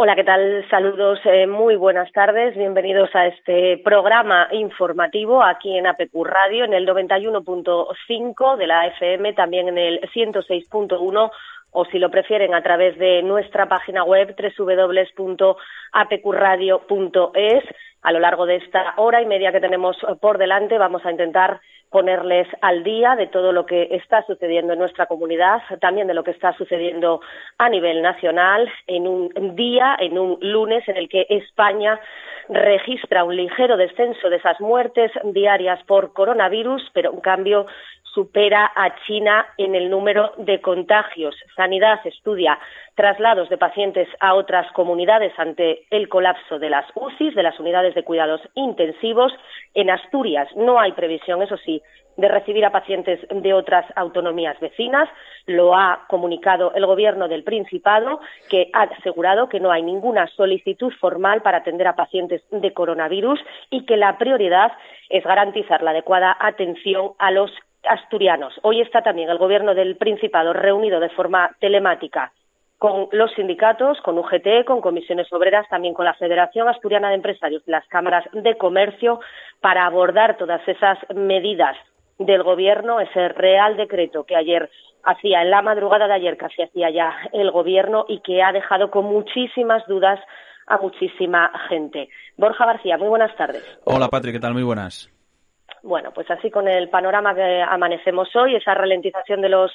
Hola, ¿qué tal? Saludos, eh, muy buenas tardes. Bienvenidos a este programa informativo aquí en APQ Radio, en el 91.5 de la FM, también en el 106.1 o si lo prefieren a través de nuestra página web www.apqradio.es. A lo largo de esta hora y media que tenemos por delante vamos a intentar ponerles al día de todo lo que está sucediendo en nuestra comunidad, también de lo que está sucediendo a nivel nacional, en un día, en un lunes en el que España registra un ligero descenso de esas muertes diarias por coronavirus, pero en cambio supera a China en el número de contagios. Sanidad estudia traslados de pacientes a otras comunidades ante el colapso de las UCIs, de las unidades de cuidados intensivos. En Asturias no hay previsión, eso sí, de recibir a pacientes de otras autonomías vecinas. Lo ha comunicado el Gobierno del Principado, que ha asegurado que no hay ninguna solicitud formal para atender a pacientes de coronavirus y que la prioridad es garantizar la adecuada atención a los asturianos. Hoy está también el Gobierno del Principado reunido de forma telemática con los sindicatos, con UGT, con comisiones obreras, también con la Federación Asturiana de Empresarios las cámaras de comercio para abordar todas esas medidas del Gobierno, ese real decreto que ayer hacía, en la madrugada de ayer casi hacía ya el Gobierno y que ha dejado con muchísimas dudas a muchísima gente. Borja García, muy buenas tardes. Hola, Patrick, ¿qué tal? Muy buenas. Bueno, pues así con el panorama que amanecemos hoy, esa ralentización de los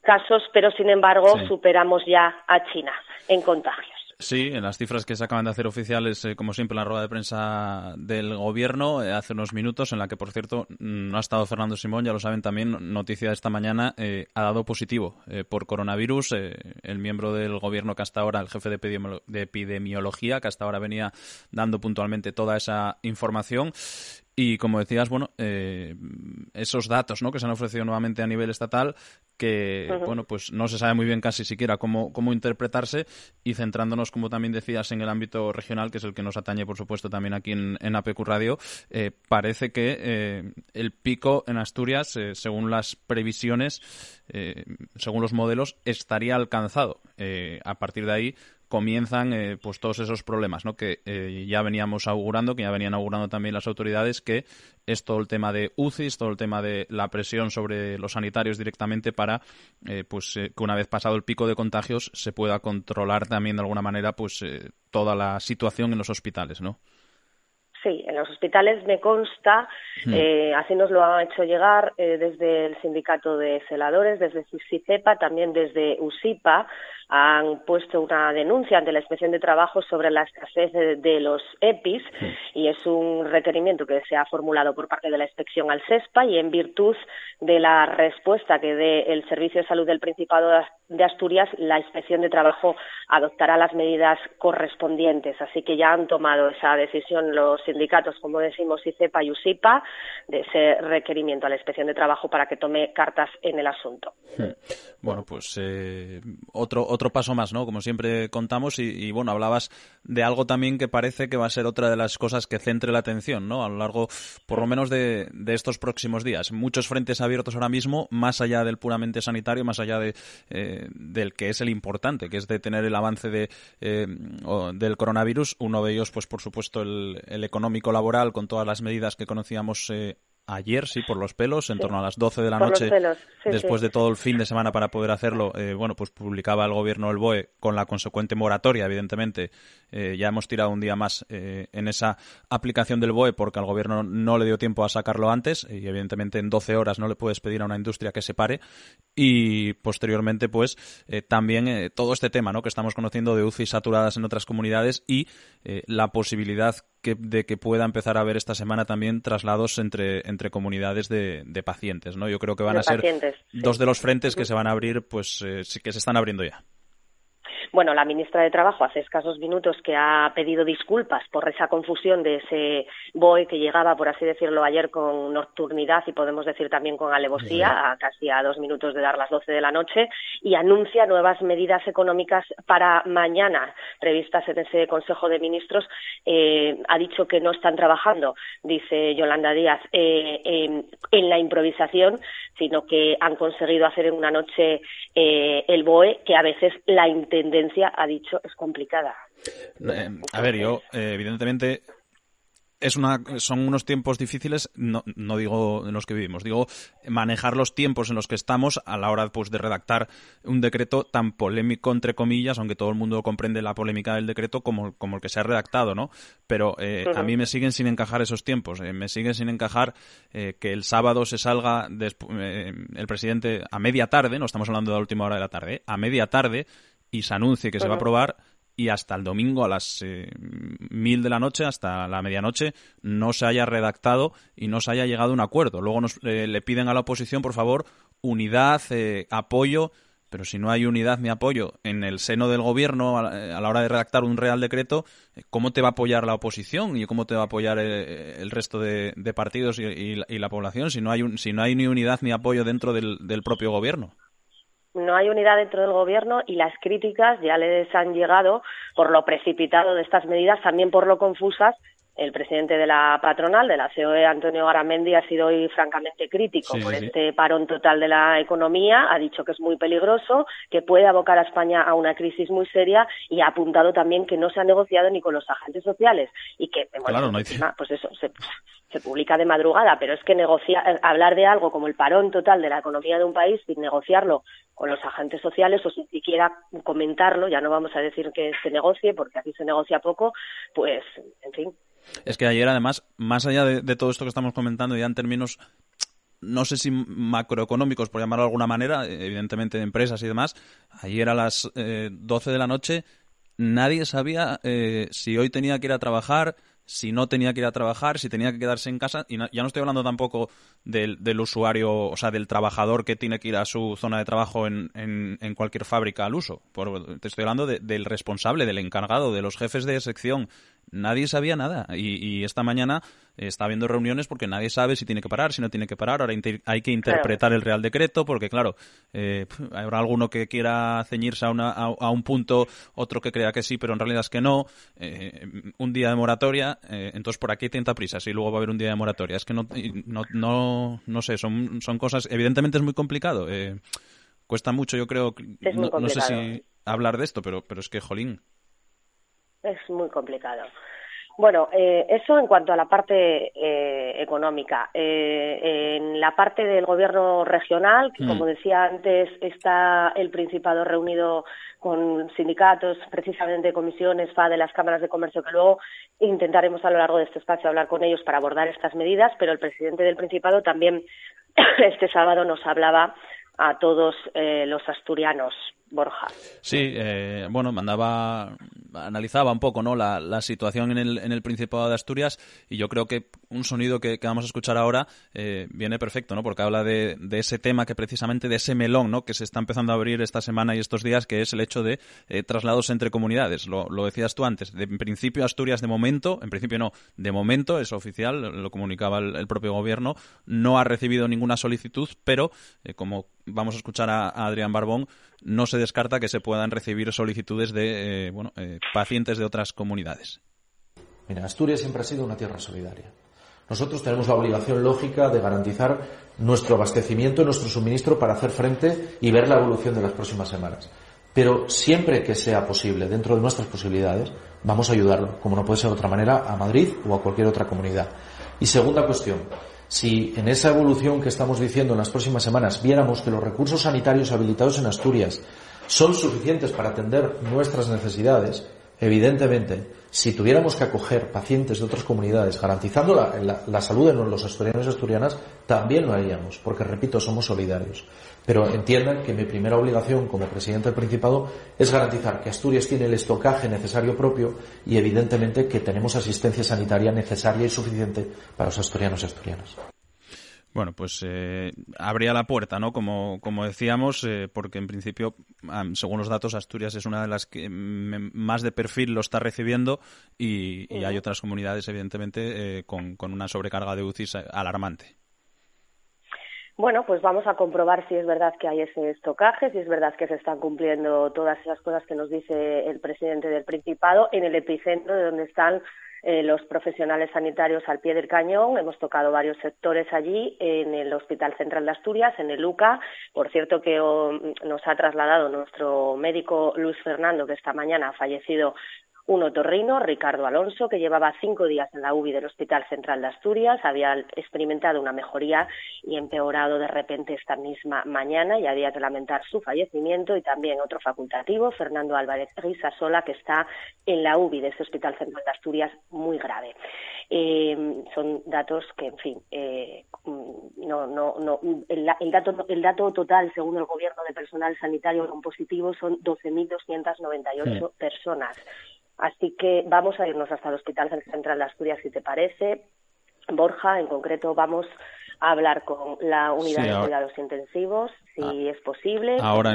casos, pero sin embargo superamos ya a China en contagios. Sí, en las cifras que se acaban de hacer oficiales, eh, como siempre, en la rueda de prensa del gobierno, eh, hace unos minutos, en la que, por cierto, no ha estado Fernando Simón, ya lo saben también, noticia de esta mañana, eh, ha dado positivo por coronavirus. el miembro del gobierno que hasta ahora, el jefe de epidemiología, que hasta ahora venía dando puntualmente toda esa información. Y como decías, bueno, eh, esos datos ¿no? que se han ofrecido nuevamente a nivel estatal, que bueno, pues no se sabe muy bien casi siquiera cómo, cómo interpretarse, y centrándonos, como también decías, en el ámbito regional, que es el que nos atañe, por supuesto, también aquí en, en APQ Radio, eh, parece que eh, el pico en Asturias, según las previsiones, según los modelos, estaría alcanzado. a partir de ahí, comienzan eh, pues todos esos problemas ¿no? que eh, ya veníamos augurando, que ya venían augurando también las autoridades, que es todo el tema de UCIs, todo el tema de la presión sobre los sanitarios directamente para eh, pues que una vez pasado el pico de contagios se pueda controlar también de alguna manera pues toda la situación en los hospitales, ¿no? Sí, en los hospitales me consta, hmm. así nos lo ha hecho llegar desde el sindicato de celadores, desde CICEPA, también desde USIPA, han puesto una denuncia ante la Inspección de Trabajo sobre la escasez de, los EPIs y es un requerimiento que se ha formulado por parte de la Inspección al SESPA y en virtud de la respuesta que dé el Servicio de Salud del Principado de Asturias, la Inspección de Trabajo adoptará las medidas correspondientes. Así que ya han tomado esa decisión los sindicatos, como decimos, ICEPA y USIPA, de ese requerimiento a la Inspección de Trabajo para que tome cartas en el asunto. Bueno, pues eh, otro otro paso más, ¿no? Como siempre contamos y, bueno, hablabas de algo también que parece que va a ser otra de las cosas que centre la atención, ¿no? A lo largo, por lo menos, de, estos próximos días. Muchos frentes abiertos ahora mismo, más allá del puramente sanitario, más allá de, eh, del que es el importante, que es de tener el avance de, eh, del coronavirus. Uno de ellos, pues por supuesto, el, el económico laboral, con todas las medidas que conocíamos eh, ayer, sí, por los pelos, en torno a las 12 de la noche, después de todo el fin de semana para poder hacerlo, eh, bueno, pues publicaba el gobierno el BOE con la consecuente moratoria, evidentemente. Eh, ya hemos tirado un día más eh, en esa aplicación del BOE porque al gobierno no le dio tiempo a sacarlo antes y evidentemente en 12 horas no le puedes pedir a una industria que se pare y posteriormente pues también todo este tema ¿no? que estamos conociendo de UCI saturadas en otras comunidades y la posibilidad de que pueda empezar a haber esta semana también traslados entre, entre comunidades de, pacientes, ¿no? Yo creo que van a ser dos de los frentes que se van a abrir, pues eh, que se están abriendo ya. Bueno, la ministra de Trabajo hace escasos minutos que ha pedido disculpas por esa confusión de ese BOE que llegaba, por así decirlo, ayer con nocturnidad y podemos decir también con alevosía, a casi a dos minutos de dar las doce de la noche, y anuncia nuevas medidas económicas para mañana previstas en ese Consejo de Ministros. Eh, ha dicho que no están trabajando, dice Yolanda Díaz, eh, en, la improvisación, sino que han conseguido hacer en una noche eh, el BOE, que a veces la entendemos audiencia ha dicho es complicada. Eh, a ver, yo, eh, evidentemente, es una, son unos tiempos difíciles, no, no, digo en los que vivimos, digo manejar los tiempos en los que estamos a la hora pues, de redactar un decreto tan polémico, entre comillas, aunque todo el mundo comprende la polémica del decreto como, como el que se ha redactado, ¿no? Pero eh, a mí me siguen sin encajar esos tiempos, eh, me siguen sin encajar eh, que el sábado se salga el presidente a media tarde, no estamos hablando de la última hora de la tarde, a media tarde y se anuncie que se va a aprobar y hasta el domingo a las eh, mil de la noche, hasta la medianoche, no se haya redactado y no se haya llegado a un acuerdo. Luego nos, eh, le piden a la oposición, por favor, unidad, eh, apoyo, pero si no hay unidad ni apoyo en el seno del gobierno a la, hora de redactar un real decreto, ¿cómo te va a apoyar la oposición y cómo te va a apoyar el, resto de, partidos y, la, población si no hay si no hay ni unidad ni apoyo dentro del propio gobierno? No hay unidad dentro del gobierno y las críticas ya les han llegado por lo precipitado de estas medidas, también por lo confusas. El presidente de la patronal, de la COE, Antonio Garamendi, ha sido hoy francamente crítico por este parón total de la economía. Ha dicho que es muy peligroso, que puede abocar a España a una crisis muy seria y ha apuntado también que no se ha negociado ni con los agentes sociales y que, bueno, pues eso, se, se publica de madrugada, pero es que negociar, hablar de algo como el parón total de la economía de un país sin negociarlo con los agentes sociales o sin siquiera comentarlo, ya no vamos a decir que se negocie, porque aquí se negocia poco, pues, en fin. Es que ayer, además, más allá de, todo esto que estamos comentando, ya en términos no sé si macroeconómicos, por llamarlo de alguna manera, evidentemente de empresas y demás, ayer a las eh, 12 de la noche nadie sabía eh, si hoy tenía que ir a trabajar, si no tenía que ir a trabajar, si tenía que quedarse en casa. Y ya no estoy hablando tampoco del, del, usuario, o sea, del trabajador que tiene que ir a su zona de trabajo en, en, cualquier fábrica al uso. te estoy hablando del responsable, del encargado, de los jefes de sección, nadie sabía nada. Y, esta mañana está habiendo reuniones porque nadie sabe si tiene que parar, si no tiene que parar. Ahora hay que interpretar el Real Decreto porque, claro, eh, habrá alguno que quiera ceñirse a, una, a, un punto, otro que crea que sí, pero en realidad es que no. Eh, un día de moratoria, eh, entonces por aquí hay tanta prisa, si luego va a haber un día de moratoria. Es que no, no, no, no sé, son, son cosas. Evidentemente es muy complicado. cuesta mucho, yo creo. No, no, sé si hablar de esto, pero, pero es que, jolín es muy complicado. Bueno, eh, eso en cuanto a la parte eh, económica. Eh, en la parte del gobierno regional, que como mm. decía antes, está el Principado reunido con sindicatos, precisamente comisiones, FA de las cámaras de comercio, que luego intentaremos a lo largo de este espacio hablar con ellos para abordar estas medidas, pero el presidente del Principado también este sábado nos hablaba a todos los asturianos Borja. Sí, eh, bueno, mandaba, analizaba un poco ¿no? la, la situación en el, en el Principado de Asturias y yo creo que un sonido que, vamos a escuchar ahora eh, viene perfecto, ¿no? porque habla de, de, ese tema que precisamente, de ese melón ¿no? que se está empezando a abrir esta semana y estos días, que es el hecho de eh, traslados entre comunidades. Lo, decías tú antes, de, en principio Asturias de momento, en principio no, de momento es oficial, lo comunicaba el, el propio gobierno, no ha recibido ninguna solicitud, pero como vamos a escuchar a, Adrián Barbón, no se descarta que se puedan recibir solicitudes de eh, bueno, eh, pacientes de otras comunidades. Mira, Asturias siempre ha sido una tierra solidaria. Nosotros tenemos la obligación lógica de garantizar nuestro abastecimiento nuestro suministro para hacer frente y ver la evolución de las próximas semanas. Pero siempre que sea posible, dentro de nuestras posibilidades, vamos a ayudarlo, como no puede ser de otra manera, a Madrid o a cualquier otra comunidad. Y segunda cuestión, si en esa evolución que estamos diciendo en las próximas semanas viéramos que los recursos sanitarios habilitados en Asturias son suficientes para atender nuestras necesidades, evidentemente, si tuviéramos que acoger pacientes de otras comunidades garantizando la, salud de los asturianos y asturianas, también lo haríamos, porque repito, somos solidarios. Pero entiendan que mi primera obligación como presidente del Principado es garantizar que Asturias tiene el estocaje necesario propio y evidentemente que tenemos asistencia sanitaria necesaria y suficiente para los asturianos y asturianas. Bueno, pues eh, abría la puerta, ¿no? Como, como decíamos, eh, porque en principio, según los datos, Asturias es una de las que más de perfil lo está recibiendo y, hay otras comunidades, evidentemente, eh, con, con, una sobrecarga de UCIs alarmante. Bueno, pues vamos a comprobar si es verdad que hay ese estocaje, si es verdad que se están cumpliendo todas esas cosas que nos dice el presidente del Principado en el epicentro de donde están eh, los profesionales sanitarios al pie del cañón. Hemos tocado varios sectores allí, en el Hospital Central de Asturias, en el UCA. Por cierto, que oh, nos ha trasladado nuestro médico Luis Fernando, que esta mañana ha fallecido un otorrino, Ricardo Alonso, que llevaba cinco días en la UBI del Hospital Central de Asturias, había experimentado una mejoría y empeorado de repente esta misma mañana y había que lamentar su fallecimiento y también otro facultativo, Fernando Álvarez Rizasola, que está en la UBI de ese Hospital Central de Asturias muy grave. Eh, son datos que, en fin, eh, no, no, no, el, dato, el dato total, según el Gobierno de personal sanitario con positivo, son 12.298 personas. Así que vamos a irnos hasta el Hospital Central de Asturias, si te parece. Borja, en concreto, vamos a hablar con la unidad de cuidados intensivos, si ah. es posible. Ahora,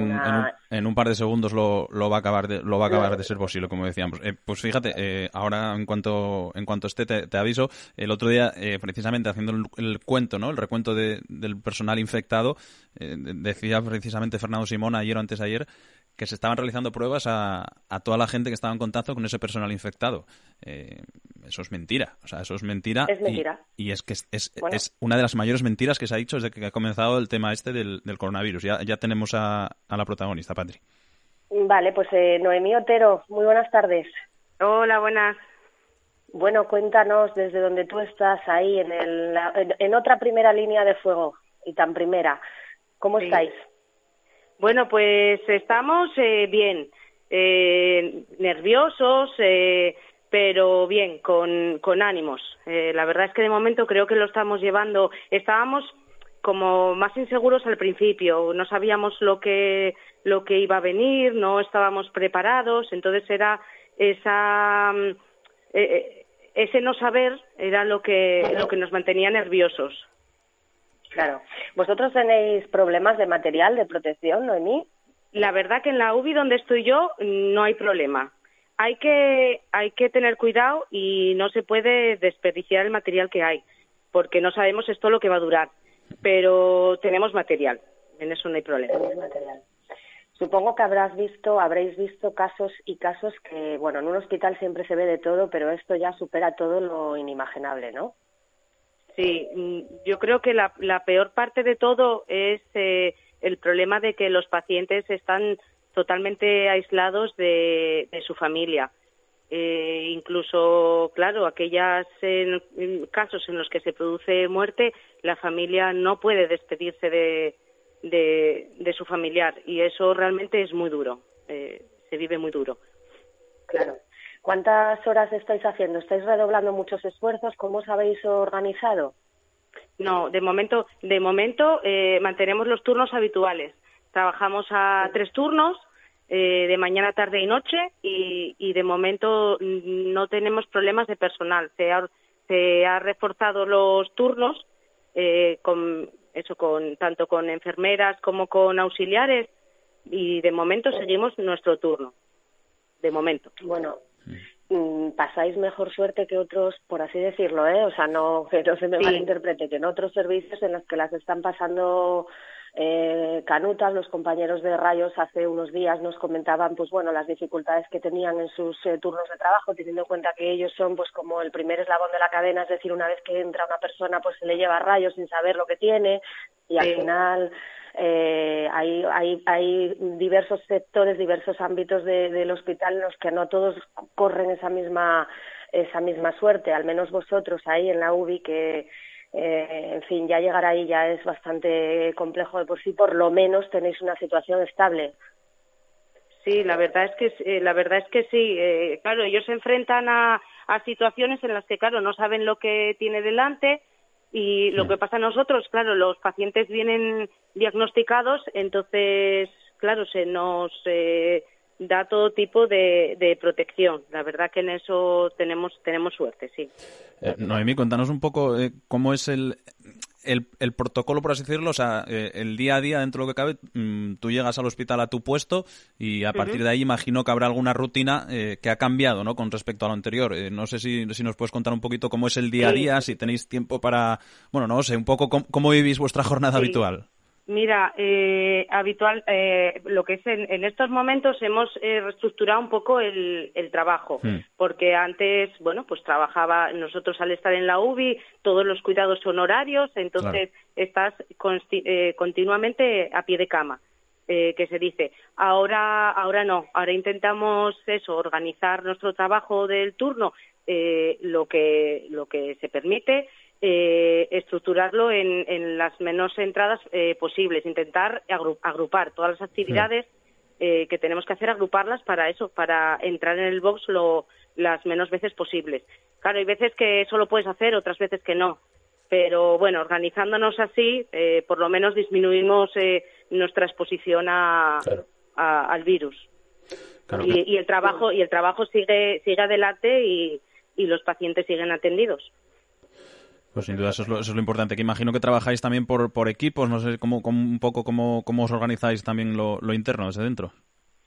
en, un, par de segundos lo, va a acabar de, lo va a acabar de ser posible, como decíamos. Eh, pues fíjate, eh, ahora en cuanto en cuanto esté te, aviso. El otro día, eh, precisamente haciendo el, cuento, ¿no? El recuento del personal infectado, decía precisamente Fernando Simón ayer o antes de ayer que se estaban realizando pruebas a, a, toda la gente que estaba en contacto con ese personal infectado. Eh, eso es mentira. O sea, eso es mentira. Es mentira. Y, es que es, es, una de las mayores mentiras que se ha dicho desde que ha comenzado el tema este del, del coronavirus. Ya, ya tenemos a, a, la protagonista, Patri. Vale, pues eh, Noemí Otero, muy buenas tardes. Hola, buenas. Bueno, cuéntanos desde donde tú estás ahí en, el, en, otra primera línea de fuego y tan primera. ¿Cómo estáis? Bueno, pues estamos eh, bien, eh, nerviosos, eh, pero bien, con, con ánimos. Eh, la verdad es que de momento creo que lo estamos llevando. Estábamos como más inseguros al principio, no sabíamos lo que lo que iba a venir, no estábamos preparados, entonces era esa mm, ese no saber era lo que lo que nos mantenía nerviosos. Claro. ¿Vosotros tenéis problemas de material de protección, Noemí? La verdad que en la UBI donde estoy yo no hay problema. Hay que, hay que tener cuidado y no se puede desperdiciar el material que hay, porque no sabemos esto lo que va a durar. Pero tenemos material, en eso no hay problema. Material. Supongo que habrás visto, habréis visto casos y casos que, bueno, en un hospital siempre se ve de todo, pero esto ya supera todo lo inimaginable, ¿no? Sí, mm, yo creo que la, peor parte de todo es eh, el problema de que los pacientes están totalmente aislados de, su familia. Eh, incluso, claro, aquellos casos en los que se produce muerte, la familia no puede despedirse de, de, su familiar y eso realmente es muy duro, eh, se vive muy duro. Claro. ¿Cuántas horas estáis haciendo? ¿Estáis redoblando muchos esfuerzos? ¿Cómo os habéis organizado? No, de momento, de momento eh, mantenemos los turnos habituales. Trabajamos a tres turnos, eh, de mañana, tarde y noche, y, de momento mm, no tenemos problemas de personal. Se ha, se ha reforzado los turnos eh, con eso, con tanto con enfermeras como con auxiliares, y de momento seguimos nuestro turno. De momento. Bueno, Mm, pasáis mejor suerte que otros, por así decirlo, ¿eh? O sea, no que no se me malinterprete, que en otros servicios en los que las están pasando eh, canutas, los compañeros de Rayos hace unos días nos comentaban, pues bueno, las dificultades que tenían en sus eh, turnos de trabajo, teniendo en cuenta que ellos son, pues como el primer eslabón de la cadena, es decir, una vez que entra una persona, pues se le lleva Rayos sin saber lo que tiene y al final eh, hay, hay, hay diversos sectores, diversos ámbitos del hospital en los que no todos corren esa misma, esa misma suerte, al menos vosotros ahí en la UBI que eh, en fin, ya llegar ahí ya es bastante complejo de por sí, por lo menos tenéis una situación estable. Sí, la verdad es que eh, la verdad es que sí. Eh, claro, ellos se enfrentan a, a situaciones en las que, claro, no saben lo que tiene delante y lo que pasa a nosotros, claro, los pacientes vienen diagnosticados, entonces, claro, se nos eh, da todo tipo de, de, protección. La verdad que en eso tenemos, tenemos suerte, sí. Eh, Noemí, cuéntanos un poco eh, cómo es el, el, el, protocolo, por así decirlo, o sea, eh, el día a día, dentro de lo que cabe, mm, tú llegas al hospital a tu puesto y a partir de ahí imagino que habrá alguna rutina eh, que ha cambiado, ¿no?, con respecto a lo anterior. Eh, no sé si, si, nos puedes contar un poquito cómo es el día a día, si tenéis tiempo para, bueno, no sé, un poco cómo, vivís vuestra jornada habitual. Mira, eh, habitual, eh, lo que es en, estos momentos hemos eh, reestructurado un poco el, trabajo, hmm. porque antes, bueno, pues trabajaba, nosotros al estar en la UBI, todos los cuidados son horarios, entonces estás eh, continuamente a pie de cama. que se dice. Ahora, ahora no. Ahora intentamos eso, organizar nuestro trabajo del turno, lo que lo que se permite eh, estructurarlo en, las menos entradas eh, posibles, intentar agrupar todas las actividades eh, que tenemos que hacer, agruparlas para eso, para entrar en el box lo, las menos veces posibles. Claro, hay veces que eso lo puedes hacer, otras veces que no. Pero bueno, organizándonos así, por lo menos disminuimos nuestra exposición a, al virus. y, el trabajo y el trabajo sigue sigue adelante y los pacientes siguen atendidos. Pues sin duda, eso es lo, importante. Que imagino que trabajáis también por, por equipos, no sé cómo, un poco cómo, cómo os organizáis también lo, interno desde dentro.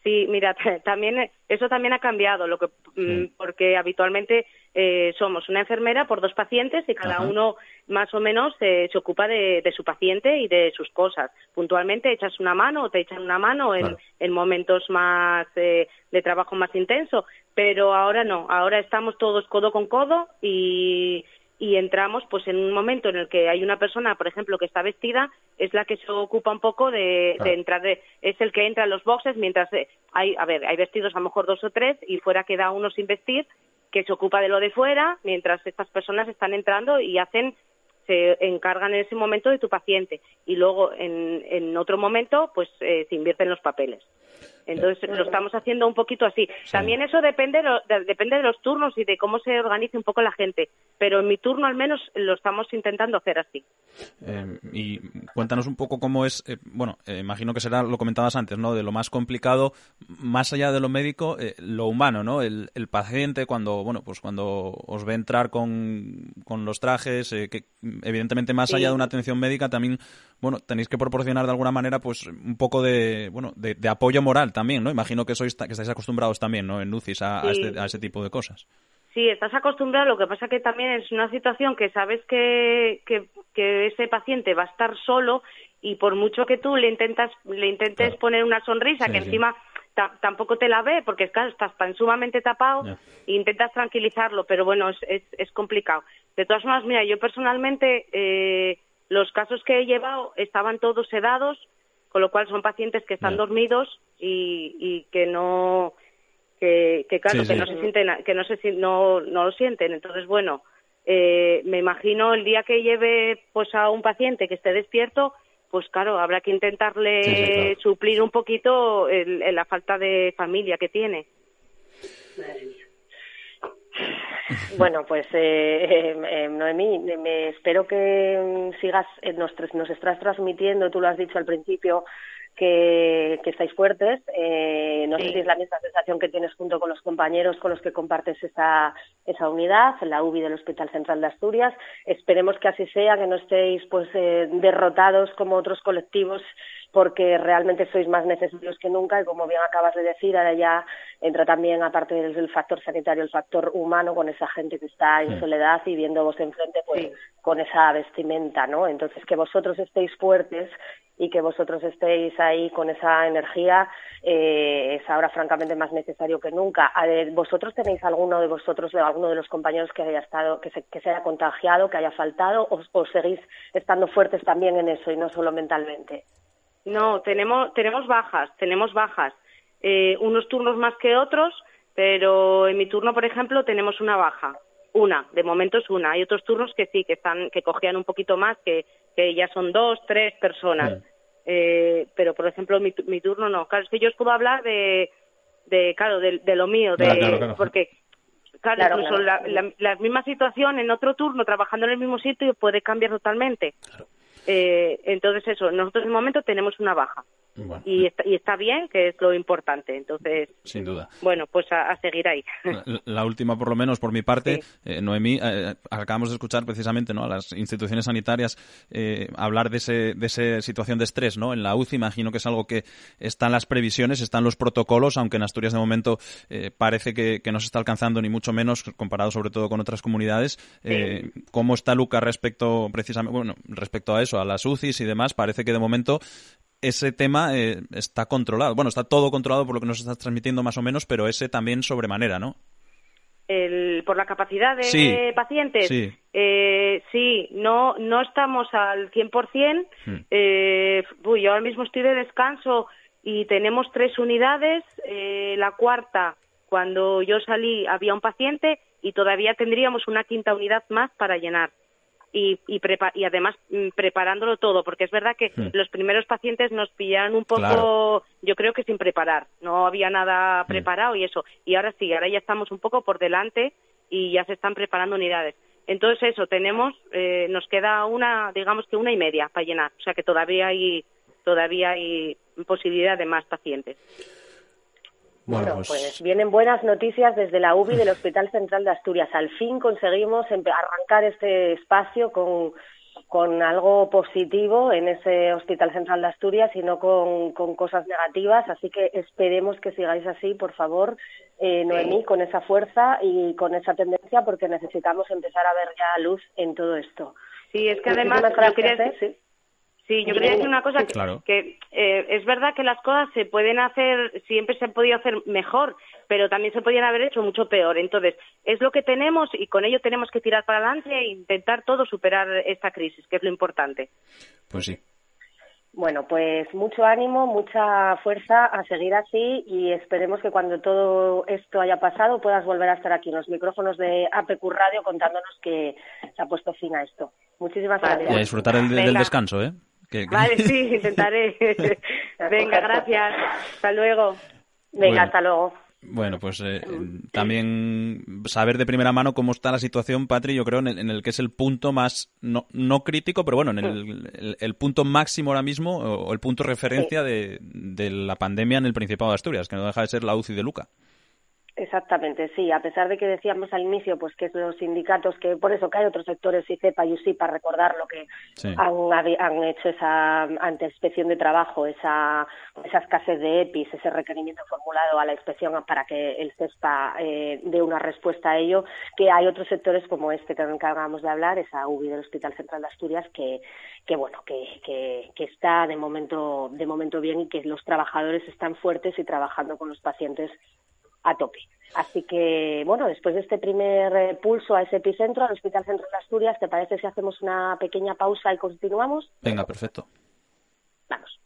Sí, mira, también eso también ha cambiado, lo que mm, porque habitualmente eh, somos una enfermera por dos pacientes y cada uno más o menos eh, se ocupa de, su paciente y de sus cosas. Puntualmente echas una mano o te echan una mano en, en momentos más eh, de trabajo más intenso, pero ahora no, ahora estamos todos codo con codo y y entramos pues en un momento en el que hay una persona, por ejemplo, que está vestida, es la que se ocupa un poco de, entrar, es el que entra en los boxes mientras eh, hay, a ver, hay vestidos a lo mejor dos o tres y fuera queda uno sin vestir que se ocupa de lo de fuera mientras estas personas están entrando y hacen se encargan en ese momento de tu paciente y luego en, en otro momento pues eh, se invierten los papeles. Entonces lo estamos haciendo un poquito así. También eso depende de, depende de los turnos y de cómo se organice un poco la gente. Pero en mi turno al menos lo estamos intentando hacer así. Eh, y cuéntanos un poco cómo es, eh, bueno, eh, imagino que será, lo comentabas antes, ¿no? De lo más complicado, más allá de lo médico, lo humano, ¿no? El, paciente cuando, bueno, pues cuando os ve entrar con, con los trajes, que evidentemente más allá de una atención médica también, bueno, tenéis que proporcionar de alguna manera, pues un poco de, bueno, de, de apoyo moral también, ¿no? Imagino que sois que estáis acostumbrados también, ¿no? En UCIS a, este, a, ese tipo de cosas. Sí, estás acostumbrado, lo que pasa que también es una situación que sabes que, que, ese paciente va a estar solo y por mucho que tú le intentas le intentes poner una sonrisa que encima tampoco te la ve porque estás tan sumamente tapado e intentas tranquilizarlo, pero bueno, es, es, complicado. De todas formas, mira, yo personalmente eh, los casos que he llevado estaban todos sedados, con lo cual son pacientes que están dormidos y, y, que no que, que claro que no se sienten que no se no, no lo sienten. Entonces bueno eh, me imagino el día que lleve pues a un paciente que esté despierto pues claro habrá que intentarle suplir un poquito el, la falta de familia que tiene. Bueno, pues eh, eh, Noemí, me espero que sigas, eh, nos, nos estás transmitiendo, tú lo has dicho al principio, que, que estáis fuertes. Eh, no sé si es la misma sensación que tienes junto con los compañeros con los que compartes esa, esa unidad, la UBI del Hospital Central de Asturias. Esperemos que así sea, que no estéis pues eh, derrotados como otros colectivos porque realmente sois más necesarios que nunca y como bien acabas de decir, ahora ya entra también, aparte del factor sanitario, el factor humano con esa gente que está en soledad y viendo vos enfrente pues con esa vestimenta, ¿no? Entonces que vosotros estéis fuertes y que vosotros estéis ahí con esa energía eh, es ahora francamente más necesario que nunca. ¿Vosotros tenéis alguno de vosotros, de alguno de los compañeros que haya estado, que se, que se haya contagiado, que haya faltado, o, o seguís estando fuertes también en eso y no solo mentalmente? No, tenemos, tenemos bajas, tenemos bajas. Eh, unos turnos más que otros, pero en mi turno, por ejemplo, tenemos una baja. Una, de momento es una. Hay otros turnos que sí, que están, que cogían un poquito más, que, que ya son dos, tres personas. Eh, pero, por ejemplo, mi, mi turno no. Claro, es que yo os puedo hablar de, de claro, de, lo mío, de, porque claro, incluso La, la, misma situación en otro turno, trabajando en el mismo sitio, puede cambiar totalmente. Eh, entonces, eso, nosotros en el momento tenemos una baja. Y, está, y está bien, que es lo importante. Entonces, sin duda. Bueno, pues a, seguir ahí. La, última, por lo menos, por mi parte, eh, Noemí, eh, acabamos de escuchar precisamente ¿no? a las instituciones sanitarias eh, hablar de, ese, de esa situación de estrés ¿no? en la UCI. Imagino que es algo que están las previsiones, están los protocolos, aunque en Asturias de momento parece que, no se está alcanzando ni mucho menos, comparado sobre todo con otras comunidades. ¿Cómo está Luca respecto precisamente, bueno, respecto a eso, a las UCIs y demás? Parece que de momento ese tema eh, está controlado. Bueno, está todo controlado por lo que nos estás transmitiendo más o menos, pero ese también sobremanera, ¿no? El, por la capacidad de pacientes. Sí. Eh, sí, no, no estamos al 100%. Hmm. Eh, uy, yo ahora mismo estoy de descanso y tenemos tres unidades. Eh, la cuarta, cuando yo salí, había un paciente y todavía tendríamos una quinta unidad más para llenar y, y, y además mm, preparándolo todo, porque es verdad que los primeros pacientes nos pillaron un poco, yo creo que sin preparar, no había nada hmm. preparado y eso, y ahora sí, ahora ya estamos un poco por delante y ya se están preparando unidades. Entonces eso, tenemos, eh, nos queda una, digamos que una y media para llenar, o sea que todavía hay, todavía hay posibilidad de más pacientes. Bueno, pues... pues... vienen buenas noticias desde la UBI del Hospital Central de Asturias. Al fin conseguimos arrancar este espacio con, con algo positivo en ese Hospital Central de Asturias y no con, con cosas negativas. Así que esperemos que sigáis así, por favor, eh, Noemí, con esa fuerza y con esa tendencia, porque necesitamos empezar a ver ya luz en todo esto. Sí, es que además, Sí, yo quería decir una cosa que, eh, es verdad que las cosas se pueden hacer, siempre se han podido hacer mejor, pero también se podían haber hecho mucho peor. Entonces, es lo que tenemos y con ello tenemos que tirar para adelante e intentar todo superar esta crisis, que es lo importante. Pues sí. Bueno, pues mucho ánimo, mucha fuerza a seguir así y esperemos que cuando todo esto haya pasado puedas volver a estar aquí en los micrófonos de APQ Radio contándonos que se ha puesto fin a esto. Muchísimas gracias. Y a disfrutar del descanso, ¿eh? Vale, sí, intentaré. Venga, gracias. Hasta luego. Venga, hasta luego. Bueno, pues eh, también saber de primera mano cómo está la situación, Patri, yo creo, en el, que es el punto más, no, no crítico, pero bueno, en el, el, punto máximo ahora mismo, o, el punto referencia de, de, la pandemia en el Principado de Asturias, que no deja de ser la UCI de Luca. Exactamente, sí. A pesar de que decíamos al inicio, pues que los sindicatos, que por eso que hay otros sectores, CEPA y USI, para recordar lo que han, han, hecho esa ante inspección de trabajo, esa, esa escasez de EPIs, ese requerimiento formulado a la inspección para que el CESPA eh, dé una respuesta a ello, que hay otros sectores como este que acabamos de hablar, esa UBI del Hospital Central de Asturias, que, que bueno, que, que, que está de momento, de momento bien y que los trabajadores están fuertes y trabajando con los pacientes a tope. Así que, bueno, después de este primer eh, pulso a ese epicentro, al Hospital Central de Asturias, ¿te parece si hacemos una pequeña pausa y continuamos? Venga, perfecto. Vamos.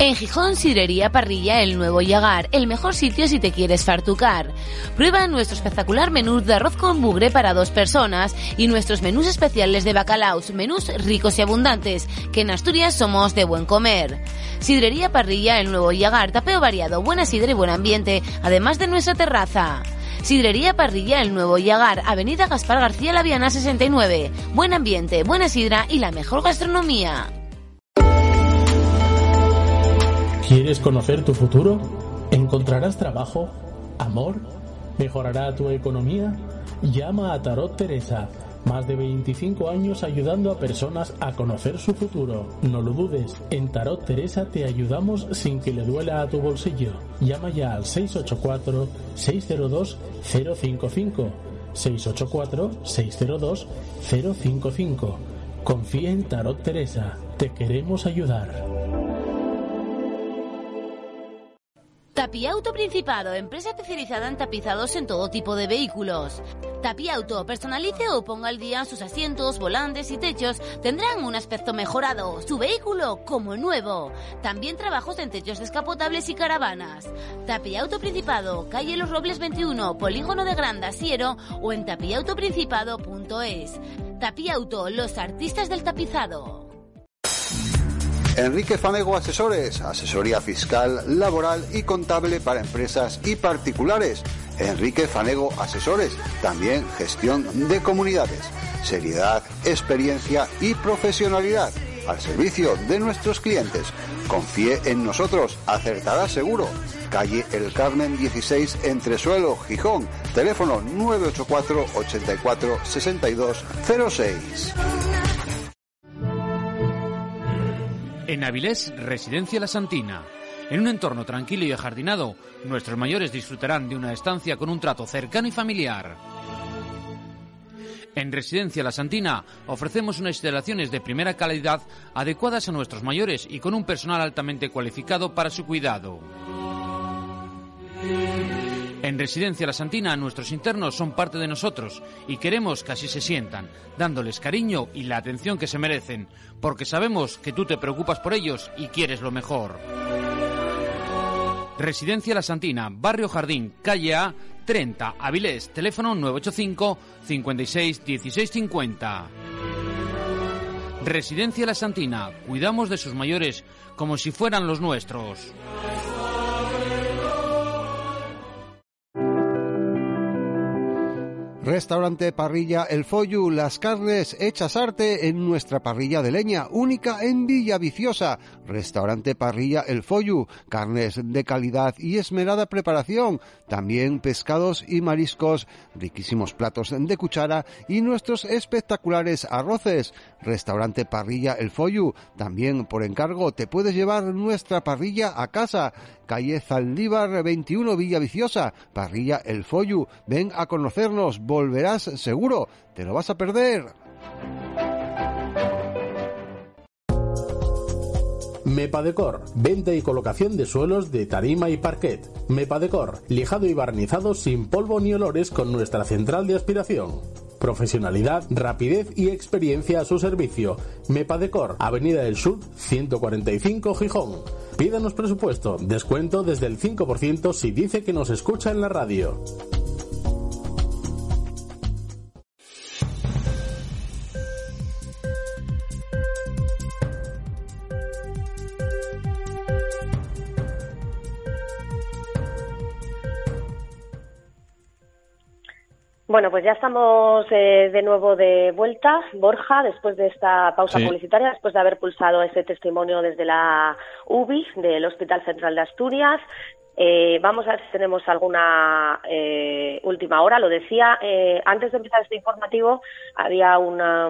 En Gijón, Sidrería Parrilla El Nuevo Yagar, el mejor sitio si te quieres fartucar. Prueba nuestro espectacular menú de arroz con mugre para dos personas y nuestros menús especiales de bacalaos, menús ricos y abundantes, que en Asturias somos de buen comer. Sidrería Parrilla El Nuevo Yagar, tapeo variado, buena sidra y buen ambiente, además de nuestra terraza. Sidrería Parrilla El Nuevo Yagar, Avenida Gaspar García Laviana 69. Buen ambiente, buena sidra y la mejor gastronomía. ¿Quieres conocer tu futuro? ¿Encontrarás trabajo? ¿Amor? ¿Mejorará tu economía? Llama a Tarot Teresa. Más de 25 años ayudando a personas a conocer su futuro. No lo dudes, en Tarot Teresa te ayudamos sin que le duela a tu bolsillo. Llama ya al 684-602-055. 684-602-055. Confía en Tarot Teresa. Te queremos ayudar. Tapiauto Principado, empresa especializada en tapizados en todo tipo de vehículos. Tapiauto, personalice o ponga al día sus asientos, volantes y techos, tendrán un aspecto mejorado, su vehículo como nuevo. También trabajos en techos descapotables y caravanas. Tapiauto Principado, calle Los Robles 21, Polígono de Granda, Siero o en tapiautoprincipado.es. Tapiauto, los artistas del tapizado. Enrique Fanego Asesores, asesoría fiscal, laboral y contable para empresas y particulares. Enrique Fanego Asesores, también gestión de comunidades. Seriedad, experiencia y profesionalidad al servicio de nuestros clientes. Confíe en nosotros, acertará seguro. Calle El Carmen 16 entre Suelo, Gijón. Teléfono 984 84 62 06. En Avilés, Residencia La Santina. En un entorno tranquilo y ajardinado, nuestros mayores disfrutarán de una estancia con un trato cercano y familiar. En Residencia La Santina ofrecemos unas instalaciones de primera calidad adecuadas a nuestros mayores y con un personal altamente cualificado para su cuidado. En Residencia La Santina nuestros internos son parte de nosotros y queremos que así se sientan, dándoles cariño y la atención que se merecen, porque sabemos que tú te preocupas por ellos y quieres lo mejor. Residencia La Santina, Barrio Jardín, calle A, 30, Avilés, teléfono 985 56 16 50. Residencia La Santina, cuidamos de sus mayores como si fueran los nuestros. Restaurante Parrilla El Follu, las carnes hechas arte en nuestra parrilla de leña, única en Villa Viciosa. Restaurante Parrilla El Follu, carnes de calidad y esmerada preparación, también pescados y mariscos, riquísimos platos de cuchara y nuestros espectaculares arroces. Restaurante Parrilla El Follu, también por encargo te puedes llevar nuestra parrilla a casa. Calle Zaldívar 21 Villa Viciosa, Parrilla El Follu. Ven a conocernos, volverás seguro, te lo vas a perder. Mepadecor, venta y colocación de suelos de tarima y parquet. Mepadecor, lijado y barnizado sin polvo ni olores con nuestra central de aspiración. Profesionalidad, rapidez y experiencia a su servicio. Mepadecor, Avenida del Sur, 145 Gijón. Pídanos presupuesto, descuento desde el 5% si dice que nos escucha en la radio. Bueno, pues ya estamos eh, de nuevo de vuelta, Borja, después de esta pausa Sí. publicitaria, después de haber pulsado ese testimonio desde la UBI del Hospital Central de Asturias. Eh, vamos a ver si tenemos alguna eh, última hora. Lo decía, eh, antes de empezar este informativo, había una,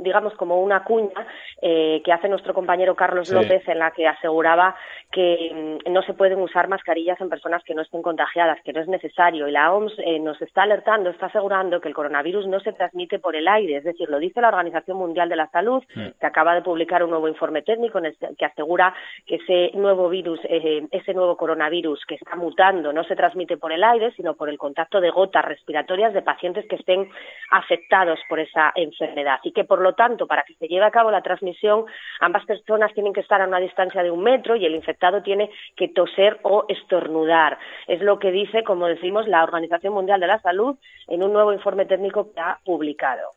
digamos, como una cuña eh, que hace nuestro compañero Carlos Sí. López en la que aseguraba que mm, no se pueden usar mascarillas en personas que no estén contagiadas, que no es necesario. Y la OMS eh, nos está alertando, está asegurando que el coronavirus no se transmite por el aire. Es decir, lo dice la Organización Mundial de la Salud, que acaba de publicar un nuevo informe técnico en el que asegura que ese nuevo virus, eh, ese nuevo coronavirus que está mutando, no se transmite por el aire, sino por el contacto de gotas respiratorias de pacientes que estén afectados por esa enfermedad. Y que, por lo tanto, para que se lleve a cabo la transmisión, ambas personas tienen que estar a una distancia de un metro y el infectado tiene que toser o estornudar. Es lo que dice, como decimos, la Organización Mundial de la Salud en un nuevo informe técnico que ha publicado.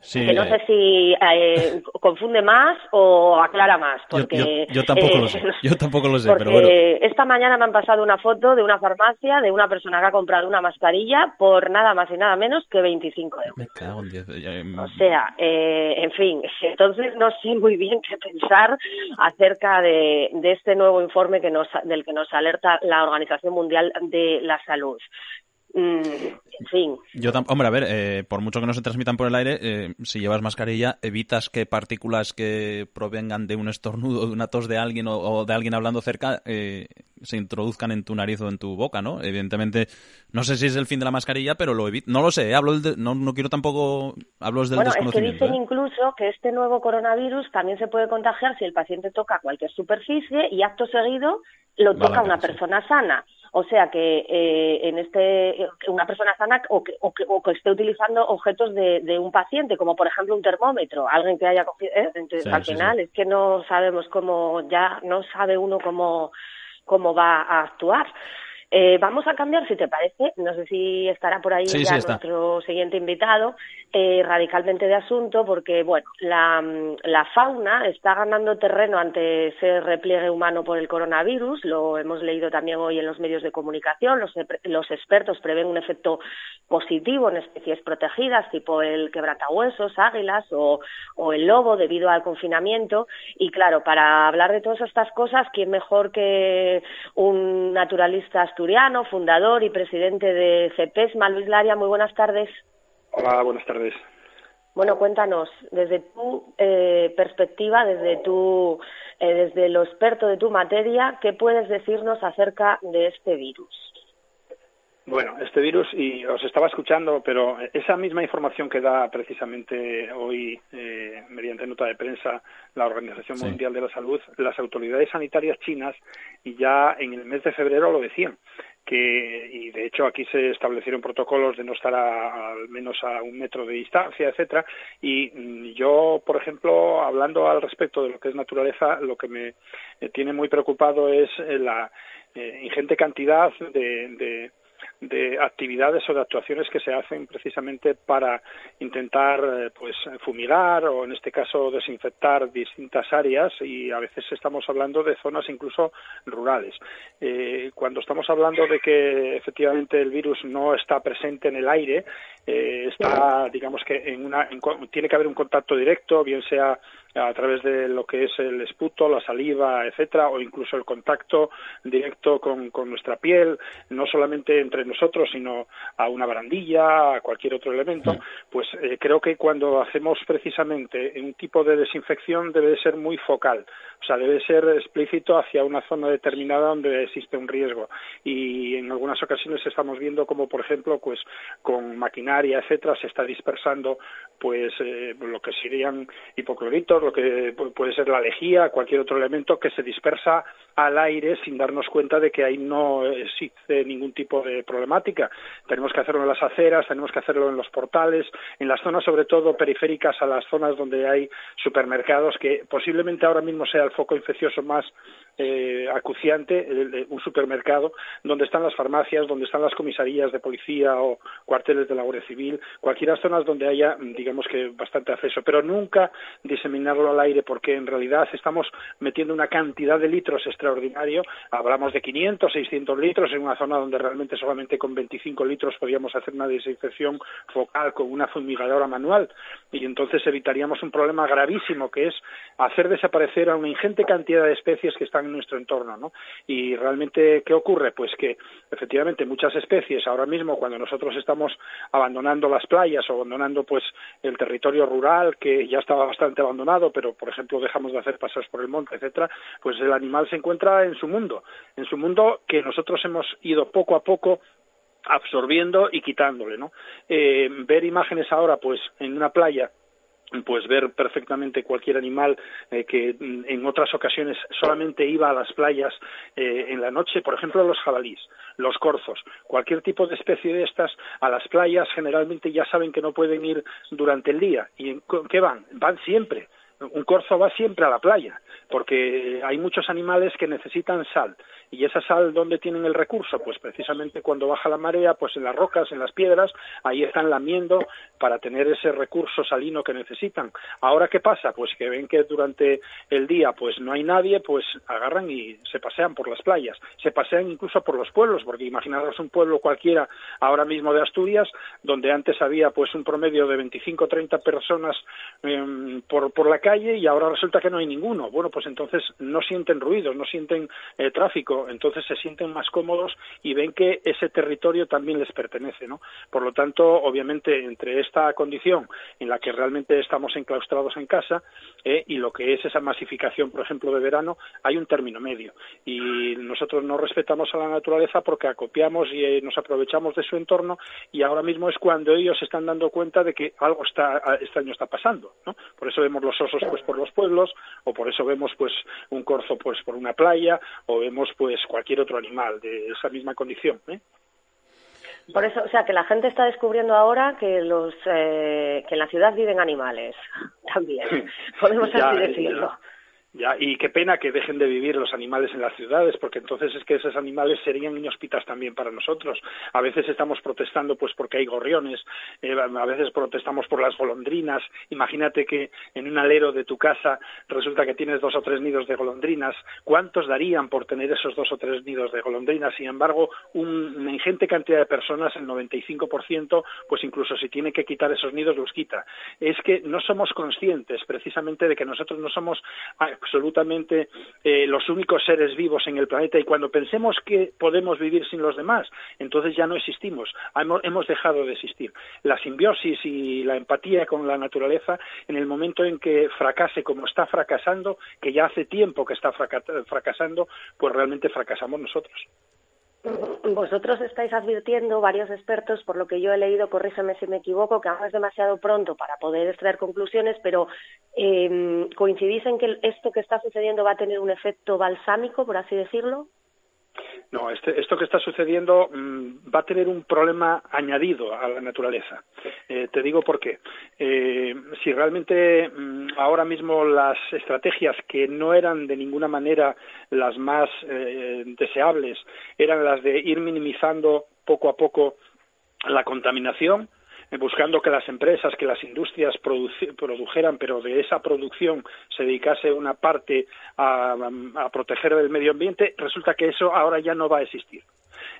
Sí, que no eh, sé si eh, confunde más o aclara más. yo, Porque, yo- yo tampoco eh, lo sé. Yo tampoco lo sé, porque pero bueno. esta mañana me han pasado una foto de una farmacia de una persona que ha comprado una mascarilla por nada más y nada menos que 25 euros. Me cago en diez. ya, em, O sea, eh, en fin, entonces no sé muy bien qué pensar acerca de, de este nuevo informe que nos, del que nos alerta la Organización Mundial de la Salud. Mm, en fin, Yo hombre, a ver, eh, por mucho que no se transmitan por el aire, eh, si llevas mascarilla, evitas que partículas que provengan de un estornudo, de una tos de alguien o, o de alguien hablando cerca eh, se introduzcan en tu nariz o en tu boca, ¿no? Evidentemente, no sé si es el fin de la mascarilla, pero lo evito. No lo sé, eh, hablo del de- no, no quiero tampoco hablo desde el Bueno, es que desconocimiento. dicen ¿eh? incluso que este nuevo coronavirus también se puede contagiar si el paciente toca cualquier superficie y acto seguido lo toca una sí. persona sana. O sea que eh, en este una persona sana o que, o que, o que esté utilizando objetos de, de un paciente, como por ejemplo un termómetro, alguien que haya cogido. ¿eh? Entonces, Sí, al sí, final sí. es que no sabemos cómo, ya no sabe uno cómo, cómo va a actuar. Eh, vamos a cambiar, si te parece, no sé si estará por ahí ya nuestro siguiente invitado, eh, radicalmente de asunto, porque, bueno, la, la fauna está ganando terreno ante ese repliegue humano por el coronavirus, lo hemos leído también hoy en los medios de comunicación, los, los expertos prevén un efecto positivo en especies protegidas, tipo el quebrantahuesos, águilas o, o el lobo, debido al confinamiento, y claro, para hablar de todas estas cosas, ¿quién mejor que un naturalista asturiano, fundador y presidente de CEPESMA, Luis Laria? Muy buenas tardes. Hola, buenas tardes. Bueno, cuéntanos, desde tu eh, perspectiva, desde tu, eh, desde lo experto de tu materia, ¿qué puedes decirnos acerca de este virus? Bueno, este virus, y os estaba escuchando, pero esa misma información que da precisamente hoy, eh, mediante nota de prensa, la Organización Mundial de la Salud, las autoridades sanitarias chinas, y ya en el mes de febrero lo decían, que, y de hecho aquí se establecieron protocolos de no estar al menos a un metro de distancia, etcétera, y mm, yo, por ejemplo, hablando al respecto de lo que es naturaleza, lo que me eh, tiene muy preocupado es eh, la ingente cantidad de de actividades o de actuaciones que se hacen precisamente para intentar eh, pues fumigar o en este caso desinfectar distintas áreas y a veces estamos hablando de zonas incluso rurales. Eh, cuando estamos hablando de que efectivamente el virus no está presente en el aire, eh, está digamos que en una tiene que haber un contacto directo, bien sea a través de lo que es el esputo, la saliva, etcétera, o incluso el contacto directo con, con nuestra piel, no solamente entre nosotros, sino a una barandilla, a cualquier otro elemento, pues eh, creo que cuando hacemos precisamente un tipo de desinfección debe ser muy focal, o sea, debe ser explícito hacia una zona determinada donde existe un riesgo. Y en algunas ocasiones estamos viendo como, por ejemplo, pues con maquinaria, etcétera, se está dispersando pues eh, lo que serían hipocloritos, lo que puede ser la lejía, cualquier otro elemento que se dispersa al aire sin darnos cuenta de que ahí no existe ningún tipo de problemática. Tenemos que hacerlo en las aceras, tenemos que hacerlo en los portales, en las zonas sobre todo periféricas a las zonas donde hay supermercados, que posiblemente ahora mismo sea el foco infeccioso más eh, acuciante, un supermercado, donde están las farmacias, donde están las comisarías de policía o cuarteles de la Guardia Civil, cualquiera zonas donde haya, digamos que, bastante acceso, pero nunca diseminarlo al aire, porque en realidad estamos metiendo una cantidad de litros extraordinario, hablamos de 500, 600 litros en una zona donde realmente solamente con 25 litros podíamos hacer una desinfección focal con una fumigadora manual, y entonces evitaríamos un problema gravísimo que es hacer desaparecer a una ingente cantidad de especies que están nuestro entorno, ¿no? Y realmente, ¿qué ocurre? Pues que efectivamente muchas especies ahora mismo cuando nosotros estamos abandonando las playas o abandonando pues el territorio rural que ya estaba bastante abandonado, pero por ejemplo dejamos de hacer paseos por el monte, etcétera, pues el animal se encuentra en su mundo, en su mundo que nosotros hemos ido poco a poco absorbiendo y quitándole, ¿no? Eh, ver imágenes ahora, pues, en una playa pues ver perfectamente cualquier animal eh, que mm, en otras ocasiones solamente iba a las playas eh, en la noche, por ejemplo los jabalís, los corzos, cualquier tipo de especie de estas a las playas generalmente ya saben que no pueden ir durante el día. ¿Y en qué van? Van siempre. Un corzo va siempre a la playa porque hay muchos animales que necesitan sal ¿Y esa sal dónde tienen el recurso? Pues precisamente cuando baja la marea, pues en las rocas, en las piedras, ahí están lamiendo para tener ese recurso salino que necesitan. Ahora, ¿qué pasa? Pues que ven que durante el día pues no hay nadie, pues agarran y se pasean por las playas, se pasean incluso por los pueblos, porque imaginaros un pueblo cualquiera ahora mismo de Asturias, donde antes había pues un promedio de 25 o 30 personas em, por, por la calle y ahora resulta que no hay ninguno. Bueno, pues entonces no sienten ruidos, no sienten eh, tráfico, entonces se sienten más cómodos y ven que ese territorio también les pertenece, ¿no? Por lo tanto, obviamente, entre esta condición en la que realmente estamos enclaustrados en casa eh, y lo que es esa masificación, por ejemplo, de verano, hay un término medio. Y nosotros no respetamos a la naturaleza porque acopiamos y eh, nos aprovechamos de su entorno y ahora mismo es cuando ellos se están dando cuenta de que algo está, extraño está pasando, ¿no? Por eso vemos los osos pues por los pueblos o por eso vemos pues un corzo pues por una playa o vemos pues pues cualquier otro animal de esa misma condición. ¿eh? Por eso, o sea, que la gente está descubriendo ahora que los eh, que en la ciudad viven animales también. Podemos así decirlo. Ya, y qué pena que dejen de vivir los animales en las ciudades, porque entonces es que esos animales serían inhóspitas también para nosotros. A veces estamos protestando pues porque hay gorriones, eh, a veces protestamos por las golondrinas. Imagínate que en un alero de tu casa resulta que tienes dos o tres nidos de golondrinas. ¿Cuántos darían por tener esos dos o tres nidos de golondrinas? Sin embargo, una ingente cantidad de personas, el 95%, pues incluso si tiene que quitar esos nidos, los quita. Es que no somos conscientes precisamente de que nosotros no somos absolutamente eh, los únicos seres vivos en el planeta y cuando pensemos que podemos vivir sin los demás, entonces ya no existimos, hemos, dejado de existir. La simbiosis y la empatía con la naturaleza, en el momento en que fracase como está fracasando, que ya hace tiempo que está fracasando, pues realmente fracasamos nosotros. Vosotros estáis advirtiendo, varios expertos, por lo que yo he leído, corrígeme si me equivoco, que aún es demasiado pronto para poder extraer conclusiones, pero eh, ¿coincidís en que esto que está sucediendo va a tener un efecto balsámico, por así decirlo? No, este, esto que está sucediendo mm, va a tener un problema añadido a la naturaleza. Eh, te digo por qué. Eh, si realmente mm, ahora mismo las estrategias que no eran de ninguna manera las más eh, deseables eran las de ir minimizando poco a poco la contaminación, buscando que las empresas, que las industrias produjeran, pero de esa producción se dedicase una parte a, proteger el medio ambiente, resulta que eso ahora ya no va a existir.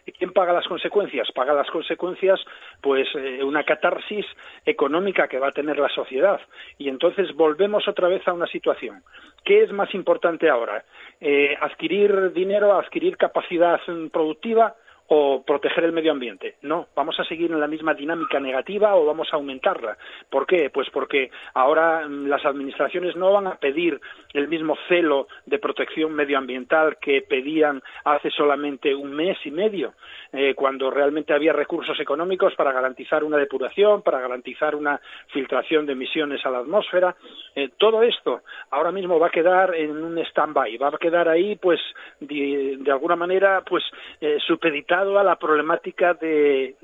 ¿Y quién paga las consecuencias? Paga las consecuencias, pues, eh, una catarsis económica que va a tener la sociedad. Y entonces volvemos otra vez a una situación. ¿Qué es más importante ahora? Eh, ¿Adquirir dinero, adquirir capacidad productiva? O proteger el medio ambiente. No, vamos a seguir en la misma dinámica negativa o vamos a aumentarla. ¿Por qué? Pues porque ahora mm, las administraciones no van a pedir el mismo celo de protección medioambiental que pedían hace solamente un mes y medio, eh, cuando realmente había recursos económicos para garantizar una depuración, para garantizar una filtración de emisiones a la atmósfera. Eh, todo esto ahora mismo va a quedar en un stand-by, va a quedar ahí, pues, de, alguna manera, pues, eh, supeditado a la problemática de,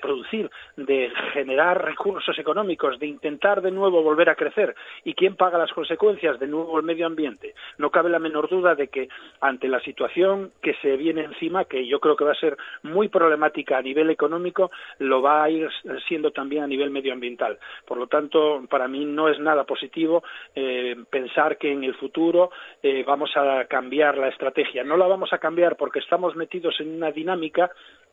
producir, de generar recursos económicos, de intentar de nuevo volver a crecer. ¿Y quién paga las consecuencias? De nuevo el medio ambiente. No cabe la menor duda de que ante la situación que se viene encima, que yo creo que va a ser muy problemática a nivel económico, lo va a ir siendo también a nivel medioambiental. Por lo tanto, para mí no es nada positivo eh, pensar que en el futuro eh, vamos a cambiar la estrategia. No la vamos a cambiar porque estamos metidos en una dinámica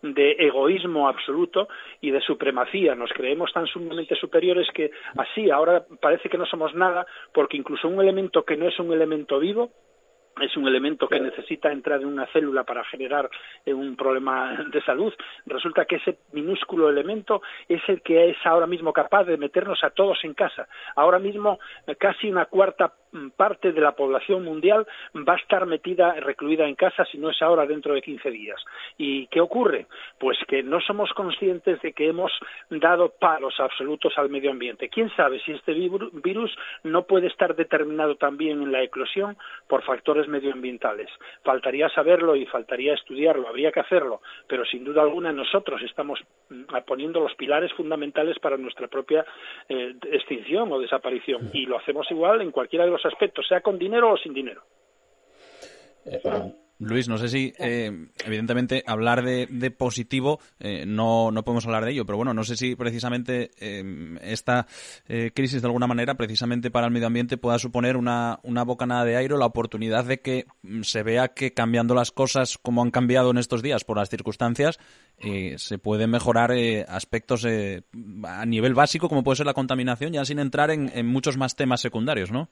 de egoísmo absoluto y de supremacía. Nos creemos tan sumamente superiores que así ahora parece que no somos nada porque incluso un elemento que no es un elemento vivo es un elemento que necesita entrar en una célula para generar eh, un problema de salud. Resulta que ese minúsculo elemento es el que es ahora mismo capaz de meternos a todos en casa. Ahora mismo eh, casi una cuarta parte de la población mundial va a estar metida, recluida en casa, si no es ahora dentro de 15 días. ¿Y qué ocurre? Pues que no somos conscientes de que hemos dado palos absolutos al medio ambiente. ¿Quién sabe si este virus no puede estar determinado también en la eclosión por factores medioambientales. Faltaría saberlo y faltaría estudiarlo, habría que hacerlo, pero sin duda alguna nosotros estamos mm, poniendo los pilares fundamentales para nuestra propia eh, extinción o desaparición y lo hacemos igual en cualquiera de los aspectos, sea con dinero o sin dinero. Eh, Luis, no sé si, eh, evidentemente, hablar de, positivo, eh, no, no podemos hablar de ello, pero bueno, no sé si precisamente eh, esta crisis, de alguna manera, precisamente para el medio ambiente, pueda suponer una, una bocanada de aire, la oportunidad de que mm, se vea que cambiando las cosas como han cambiado en estos días por las circunstancias, se pueden mejorar aspectos a nivel básico, como puede ser la contaminación, ya sin entrar en, en muchos más temas secundarios, ¿no?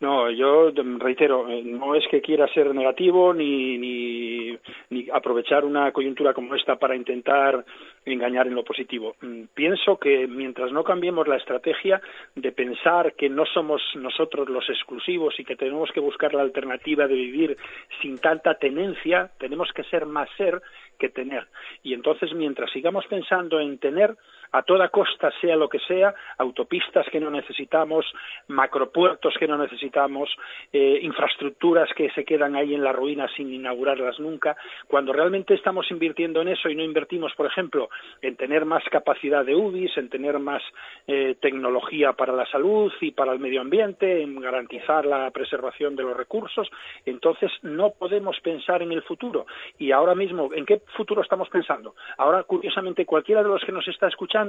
No, yo reitero, eh, no es que quiera ser negativo ni, ni, ni, aprovechar una coyuntura como esta para intentar engañar en lo positivo. Mm, pienso que mientras no cambiemos la estrategia de pensar que no somos nosotros los exclusivos y que tenemos que buscar la alternativa de vivir sin tanta tenencia, tenemos que ser más ser que tener. Y entonces, mientras sigamos pensando en tener, a toda costa, sea lo que sea, autopistas que no necesitamos, macropuertos que no necesitamos, eh, infraestructuras que se quedan ahí en la ruina sin inaugurarlas nunca, cuando realmente estamos invirtiendo en eso y no invertimos, por ejemplo, en tener más capacidad de UBIs, en tener más eh, tecnología para la salud y para el medio ambiente, en garantizar la preservación de los recursos, entonces no podemos pensar en el futuro. Y ahora mismo, ¿en qué futuro estamos pensando? Ahora, curiosamente, cualquiera de los que nos está escuchando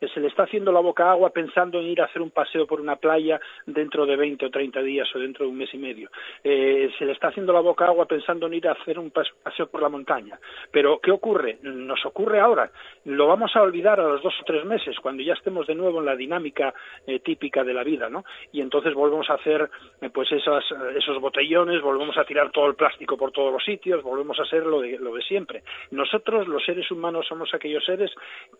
eh, se le está haciendo la boca agua pensando en ir a hacer un paseo por una playa dentro de 20 o 30 días o dentro de un mes y medio. Eh, se le está haciendo la boca agua pensando en ir a hacer un paseo por la montaña. Pero, ¿qué ocurre? Nos ocurre ahora. Lo vamos a olvidar a los dos o tres meses, cuando ya estemos de nuevo en la dinámica eh, típica de la vida, ¿no? Y entonces volvemos a hacer, pues, esas, esos botellones, volvemos a tirar todo el plástico por todos los sitios, volvemos a hacer lo de, lo de siempre. Nosotros, los seres humanos, somos aquellos seres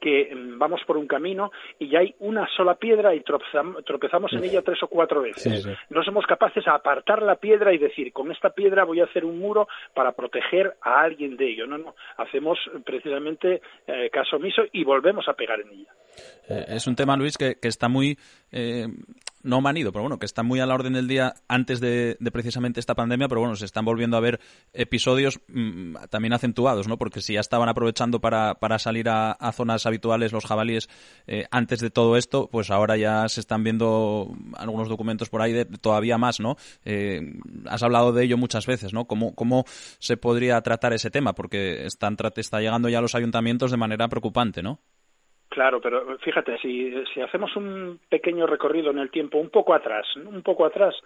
que mm, vamos por un camino y ya hay una sola piedra y tropezamos, en ella tres o cuatro veces. No somos capaces de apartar la piedra y decir, con esta piedra voy a hacer un muro para proteger a alguien de ello. No, no, hacemos precisamente eh, caso omiso y volvemos a pegar en ella. Eh, es un tema, Luis, que, que está muy eh, no manido, pero bueno, que está muy a la orden del día antes de, precisamente esta pandemia, pero bueno, se están volviendo a ver episodios mm, también acentuados, ¿no? Porque si ya estaban aprovechando para, para salir a, zonas habituales los jabalíes eh, antes de todo esto, pues ahora ya se están viendo algunos documentos por ahí de todavía más, ¿no? Eh, has hablado de ello muchas veces, ¿no? ¿Cómo, ¿Cómo se podría tratar ese tema? Porque están, está llegando ya a los ayuntamientos de manera preocupante, ¿no? Claro, pero fíjate, si, si hacemos un pequeño recorrido en el tiempo, un poco atrás, un poco atrás,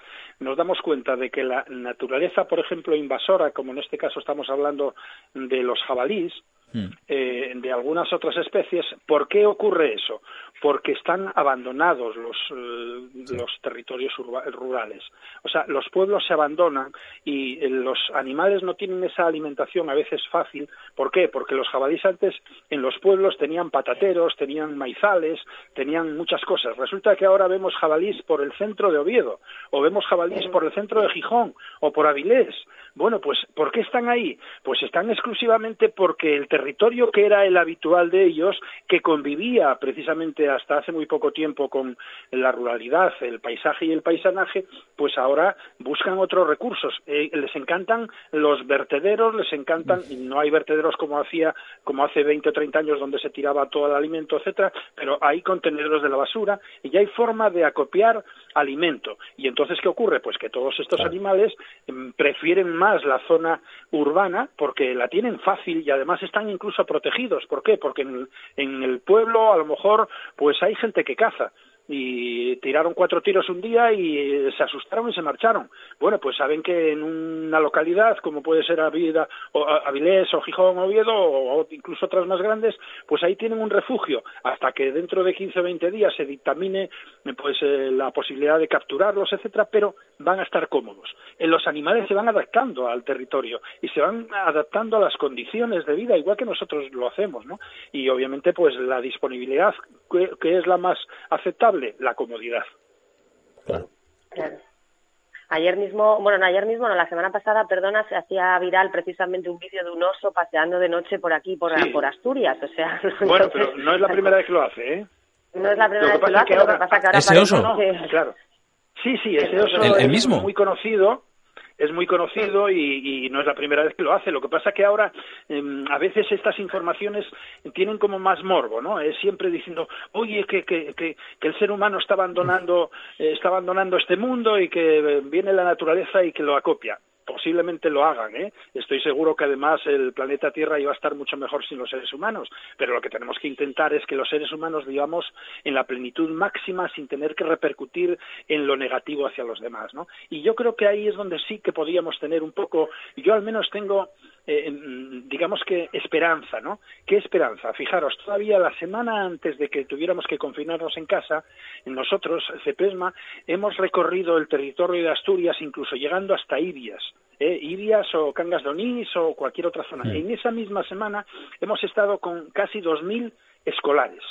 nos damos cuenta de que la naturaleza, por ejemplo, invasora, como en este caso estamos hablando de los jabalíes, hmm. eh, de algunas otras especies, ¿por qué ocurre eso? Porque están abandonados los, eh, los territorios rurales. O sea, los pueblos se abandonan y eh, los animales no tienen esa alimentación a veces fácil. ¿Por qué? Porque los jabalíes antes en los pueblos tenían patateros, tenían maizales, tenían muchas cosas. Resulta que ahora vemos jabalíes por el centro de Oviedo, o vemos jabalíes por el centro de Gijón, o por Avilés. Bueno, pues ¿por qué están ahí? Pues están exclusivamente porque el territorio que era el habitual de ellos, que convivía precisamente hasta hace muy poco tiempo con la ruralidad, el paisaje y el paisanaje, pues ahora buscan otros recursos. Eh, les encantan los vertederos, les encantan, y no hay vertederos como hacía, como hace 20 o 30 años donde se tiraba todo el alimento, etcétera, pero hay contenedores de la basura y ya hay forma de acopiar alimento. Y entonces, ¿qué ocurre? Pues que todos estos animales mm, prefieren más la zona urbana porque la tienen fácil y además están incluso protegidos. ¿Por qué? Porque en en el pueblo a lo mejor pues hay gente que caza y tiraron cuatro tiros un día y se asustaron y se marcharon. Bueno, pues saben que en una localidad como puede ser Avida, o Avilés o Gijón o Oviedo o incluso otras más grandes, pues ahí tienen un refugio hasta que dentro de 15 o 20 días se dictamine pues eh, la posibilidad de capturarlos, etcétera, pero van a estar cómodos. Eh, los animales se van adaptando al territorio y se van adaptando a las condiciones de vida igual que nosotros lo hacemos, ¿no? Y obviamente pues la disponibilidad que es la más aceptable la comodidad. Claro. Ayer mismo, bueno, no, ayer mismo, no, la semana pasada, perdona, se hacía viral precisamente un vídeo de un oso paseando de noche por aquí, por, por Asturias, o sea... Bueno, pero no es la primera vez que lo hace, ¿eh? No es la primera vez que lo hace, lo que pasa que ahora... ¿Ese oso? Claro. Sí, sí, ese oso ¿El, mismo? es muy conocido, es muy conocido y, no es la primera vez que lo hace. Lo que pasa que ahora em, a veces estas informaciones tienen como más morbo, ¿no? Es siempre diciendo, oye, que, que, que, el ser humano está abandonando, eh, está abandonando este mundo y que viene la naturaleza y que lo acopia posiblemente lo hagan. ¿eh? Estoy seguro que además el planeta Tierra iba a estar mucho mejor sin los seres humanos, pero lo que tenemos que intentar es que los seres humanos vivamos en la plenitud máxima sin tener que repercutir en lo negativo hacia los demás. ¿no? Y yo creo que ahí es donde sí que podríamos tener un poco, yo al menos tengo eh, digamos que esperanza, ¿no? ¿Qué esperanza? Fijaros, todavía la semana antes de que tuviéramos que confinarnos en casa, nosotros, CEPESMA, hemos recorrido el territorio de Asturias, incluso llegando hasta Ibias, ¿eh? Ibias o Cangas de Onís o cualquier otra zona. En esa misma semana hemos estado con casi 2.000 escolares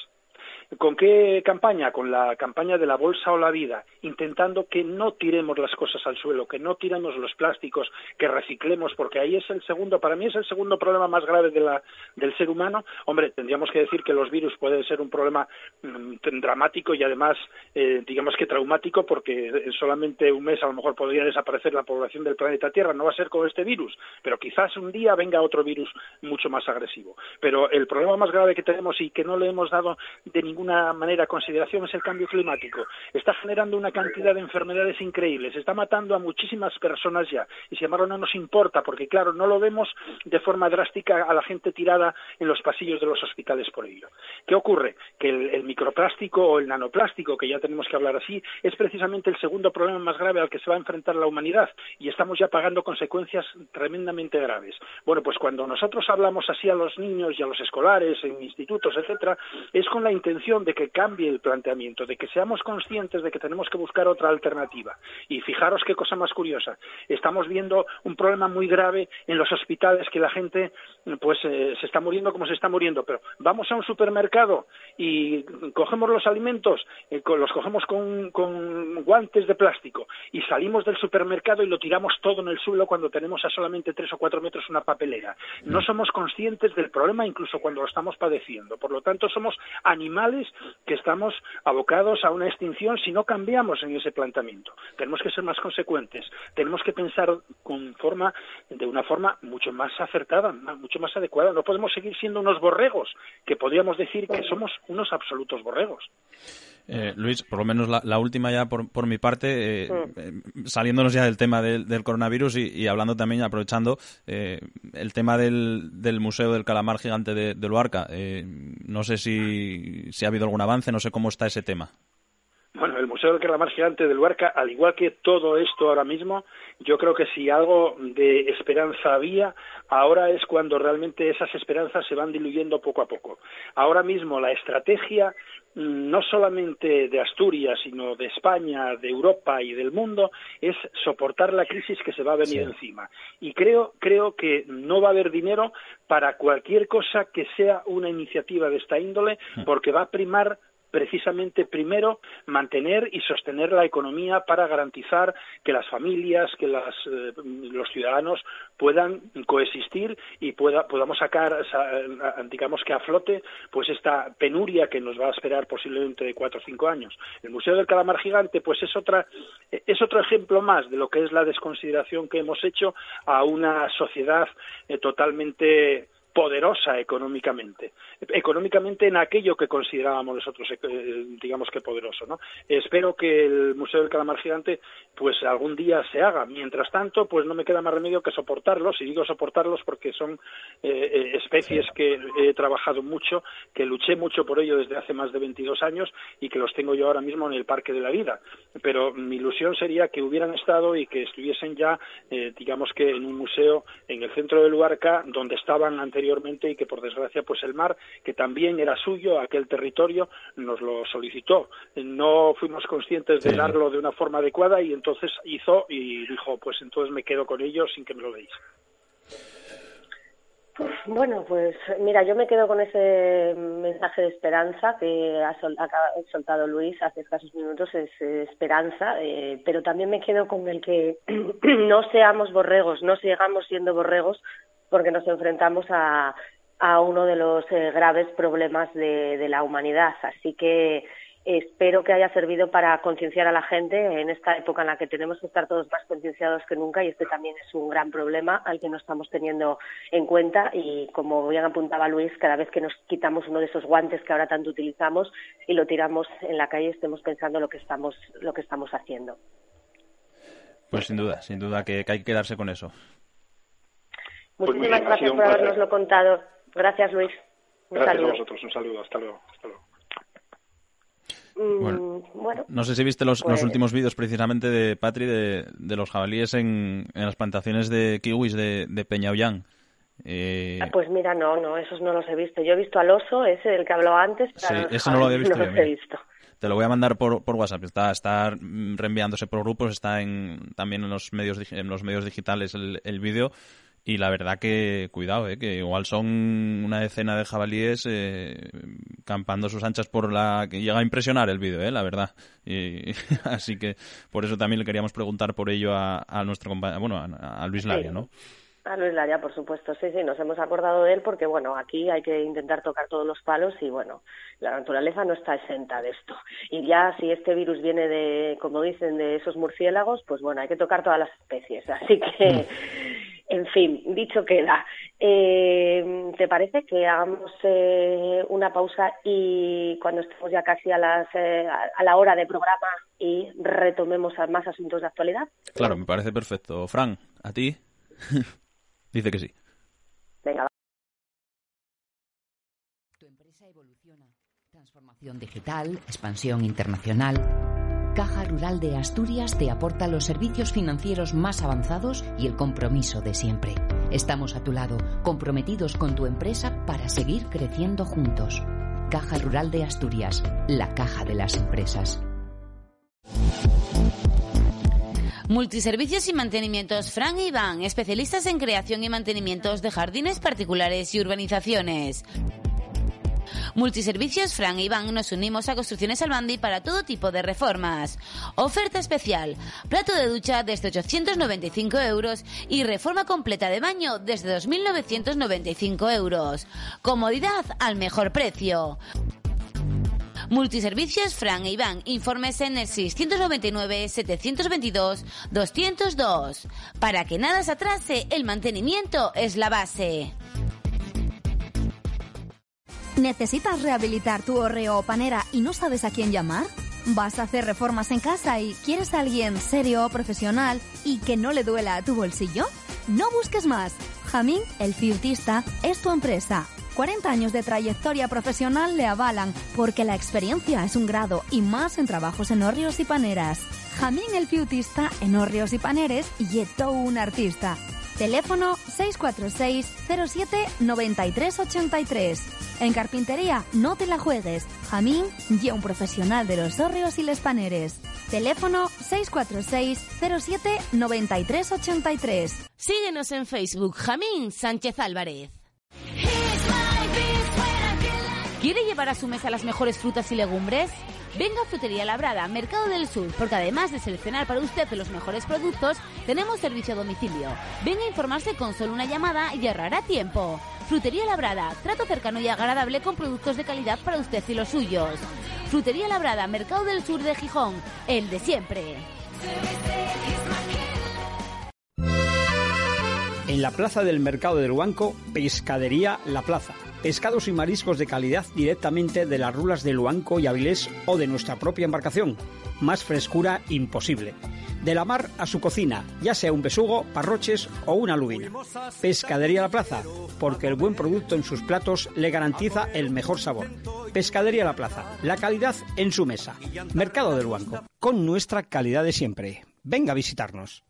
¿Con qué campaña? Con la campaña de la bolsa o la vida, intentando que no tiremos las cosas al suelo, que no tiremos los plásticos, que reciclemos, porque ahí es el segundo, para mí es el segundo problema más grave de la, del ser humano. Hombre, tendríamos que decir que los virus pueden ser un problema mm, dramático y además, eh, digamos que traumático, porque en solamente un mes a lo mejor podría desaparecer la población del planeta Tierra. No va a ser con este virus, pero quizás un día venga otro virus mucho más agresivo. Pero el problema más grave que tenemos y que no le hemos dado de ninguna manera consideración es el cambio climático. Está generando una cantidad de enfermedades increíbles, está matando a muchísimas personas ya y sin embargo no nos importa porque claro, no lo vemos de forma drástica a la gente tirada en los pasillos de los hospitales por ello. ¿Qué ocurre? Que el, microplástico o el nanoplástico, que ya tenemos que hablar así, es precisamente el segundo problema más grave al que se va a enfrentar la humanidad y estamos ya pagando consecuencias tremendamente graves. Bueno, pues cuando nosotros hablamos así a los niños y a los escolares en institutos, etcétera, es con la intención de que cambie el planteamiento, de que seamos conscientes de que tenemos que buscar otra alternativa. Y fijaros qué cosa más curiosa. Estamos viendo un problema muy grave en los hospitales que la gente pues eh, se está muriendo como se está muriendo, pero vamos a un supermercado y cogemos los alimentos, eh, los cogemos con, con guantes de plástico y salimos del supermercado y lo tiramos todo en el suelo cuando tenemos a solamente tres o cuatro metros una papelera. No somos conscientes del problema incluso cuando lo estamos padeciendo. Por lo tanto, somos animales que estamos abocados a una extinción si no cambiamos en ese planteamiento. Tenemos que ser más consecuentes. Tenemos que pensar con forma, de una forma mucho más acertada, mucho más adecuada. No podemos seguir siendo unos borregos, que podríamos decir que somos unos absolutos borregos. Eh, Luis, por lo menos la, última ya por, por mi parte, eh, eh, saliéndonos ya del tema del, coronavirus y, hablando también, aprovechando el tema del, del, Museo del Calamar Gigante de, de Luarca. no sé si, si ha habido algún avance, no sé cómo está ese tema. Bueno, el Museo del Calamar Gigante de Luarca, al igual que todo esto ahora mismo, yo creo que si algo de esperanza había, ahora es cuando realmente esas esperanzas se van diluyendo poco a poco. Ahora mismo la estrategia mm, no solamente de Asturias, sino de España, de Europa y del mundo, es soportar la crisis que se va a venir encima. Y creo, creo que no va a haber dinero para cualquier cosa que sea una iniciativa de esta índole, hmm. porque va a primar precisamente primero mantener y sostener la economía para garantizar que las familias, que eh, los ciudadanos puedan coexistir y podamos sacar, digamos que a flote, pues esta penuria que nos va a esperar posiblemente de cuatro o cinco años. El Museo del Calamar Gigante, pues es otra, es otro ejemplo más de lo que es la desconsideración que hemos hecho a una sociedad eh, totalmente poderosa económicamente, económicamente en aquello que considerábamos nosotros, eh, digamos que poderoso, ¿no? Espero que el Museo del Calamar Gigante, pues algún día se haga. Mientras tanto, pues no me queda más remedio que soportarlos, y digo soportarlos porque son eh, eh, especies que he trabajado mucho, que luché mucho por ello desde hace más de 22 años y que los tengo yo ahora mismo en el Parque de la Vida. Pero mi ilusión sería que hubieran estado y que estuviesen ya, digamos que en un museo en el centro de Luarca, donde estaban anteriormente y que por desgracia pues el mar que también era suyo aquel territorio nos lo solicitó. No fuimos conscientes de darlo de una forma adecuada y entonces hizo y dijo pues entonces me quedo con ellos sin que me lo deis bueno, pues mira, yo me quedo con ese mensaje de esperanza que ha, soltado Luis hace escasos minutos, es esperanza, eh, pero también me quedo con el que no seamos borregos, no sigamos siendo borregos porque nos enfrentamos a, uno de los eh, graves problemas de, de, la humanidad. Así que espero que haya servido para concienciar a la gente en esta época en la que tenemos que estar todos más concienciados que nunca y este también es un gran problema al que no estamos teniendo en cuenta y como bien apuntaba Luis, cada vez que nos quitamos uno de esos guantes que ahora tanto utilizamos y lo tiramos en la calle estemos pensando lo que estamos lo que estamos haciendo. Pues sin duda, sin duda que hay que quedarse con eso. Pues Muchísimas gracias por habernoslo contado. Gracias, Luis. Un gracias saludo. a vosotros. Un saludo. Hasta luego. Hasta luego. Mm, bueno, no sé si viste los, los pues últimos vídeos precisamente de Patri de, de los jabalíes en, en, las plantaciones de kiwis de, de. Eh... Ah, pues mira, no, no, esos no los he visto. Yo he visto al oso, ese del que hablaba antes. Sí, ese no lo había visto. No los he visto. Te lo voy a mandar por, por WhatsApp. Está, está reenviándose por grupos, está en, también en los medios, en los medios digitales el, el vídeo y la verdad que, cuidado, ¿eh? que igual son una decena de jabalíes eh, campando sus anchas por la... que llega a impresionar el vídeo, ¿eh? la verdad. Y, así que por eso también le queríamos preguntar por ello a, nuestro compañero, bueno, a, Luis Laria, ¿no? A Luis Laria, por supuesto, sí, sí, nos hemos acordado de él porque, bueno, aquí hay que intentar tocar todos los palos y, bueno, la naturaleza no está exenta de esto. Y ya si este virus viene de, como dicen, de esos murciélagos, pues bueno, hay que tocar todas las especies. Así que, mm. en fin, dicho queda. Eh, ¿Te parece que hagamos eh, una pausa y cuando estemos ya casi a, las, eh, a la hora de programa y retomemos más asuntos de actualidad? Claro, me parece perfecto. Fran, ¿a ti? Dice que sí. Venga. Tu empresa evoluciona. Transformación digital, expansión internacional. Caja Rural de Asturias te aporta los servicios financieros más avanzados y el compromiso de siempre. Estamos a tu lado, comprometidos con tu empresa para seguir creciendo juntos. Caja Rural de Asturias, la caja de las empresas. Multiservicios y mantenimientos Fran y Iván, especialistas en creación y mantenimientos de jardines particulares y urbanizaciones. Multiservicios Fran e Iván nos unimos a Construcciones Albandi para todo tipo de reformas. Oferta especial. Plato de ducha desde 895 euros y reforma completa de baño desde 2.995 euros. Comodidad al mejor precio. Multiservicios Fran e Iván. Informes en el 699-722-202. Para que nada se atrase, el mantenimiento es la base. ¿Necesitas rehabilitar tu horreo o panera y no sabes a quién llamar? ¿Vas a hacer reformas en casa y quieres a alguien serio, o profesional y que no le duela a tu bolsillo? No busques más. Jamín, el fiutista, es tu empresa 40 años de trayectoria profesional le avalan porque la experiencia es un grado y más en trabajos en horrios y paneras. Jamín el fiutista en horrios y paneres y todo un artista. Teléfono 646 07 9383. En carpintería no te la juegues. Jamín y un profesional de los horrios y les paneres. Teléfono 646 07 9383. Síguenos en Facebook Jamín Sánchez Álvarez. ¿Quiere llevar a su mesa las mejores frutas y legumbres? Venga a Frutería Labrada, Mercado del Sur, porque además de seleccionar para usted los mejores productos, tenemos servicio a domicilio. Venga a informarse con solo una llamada y ahorrará tiempo. Frutería Labrada, trato cercano y agradable con productos de calidad para usted y los suyos. Frutería Labrada, Mercado del Sur de Gijón, el de siempre. En la plaza del Mercado del Huanco, Pescadería La Plaza pescados y mariscos de calidad directamente de las rulas de Luanco y Avilés o de nuestra propia embarcación. Más frescura imposible. De la mar a su cocina, ya sea un besugo, parroches o una lubina. Pescadería La Plaza, porque el buen producto en sus platos le garantiza el mejor sabor. Pescadería La Plaza, la calidad en su mesa. Mercado del Luanco, con nuestra calidad de siempre. Venga a visitarnos.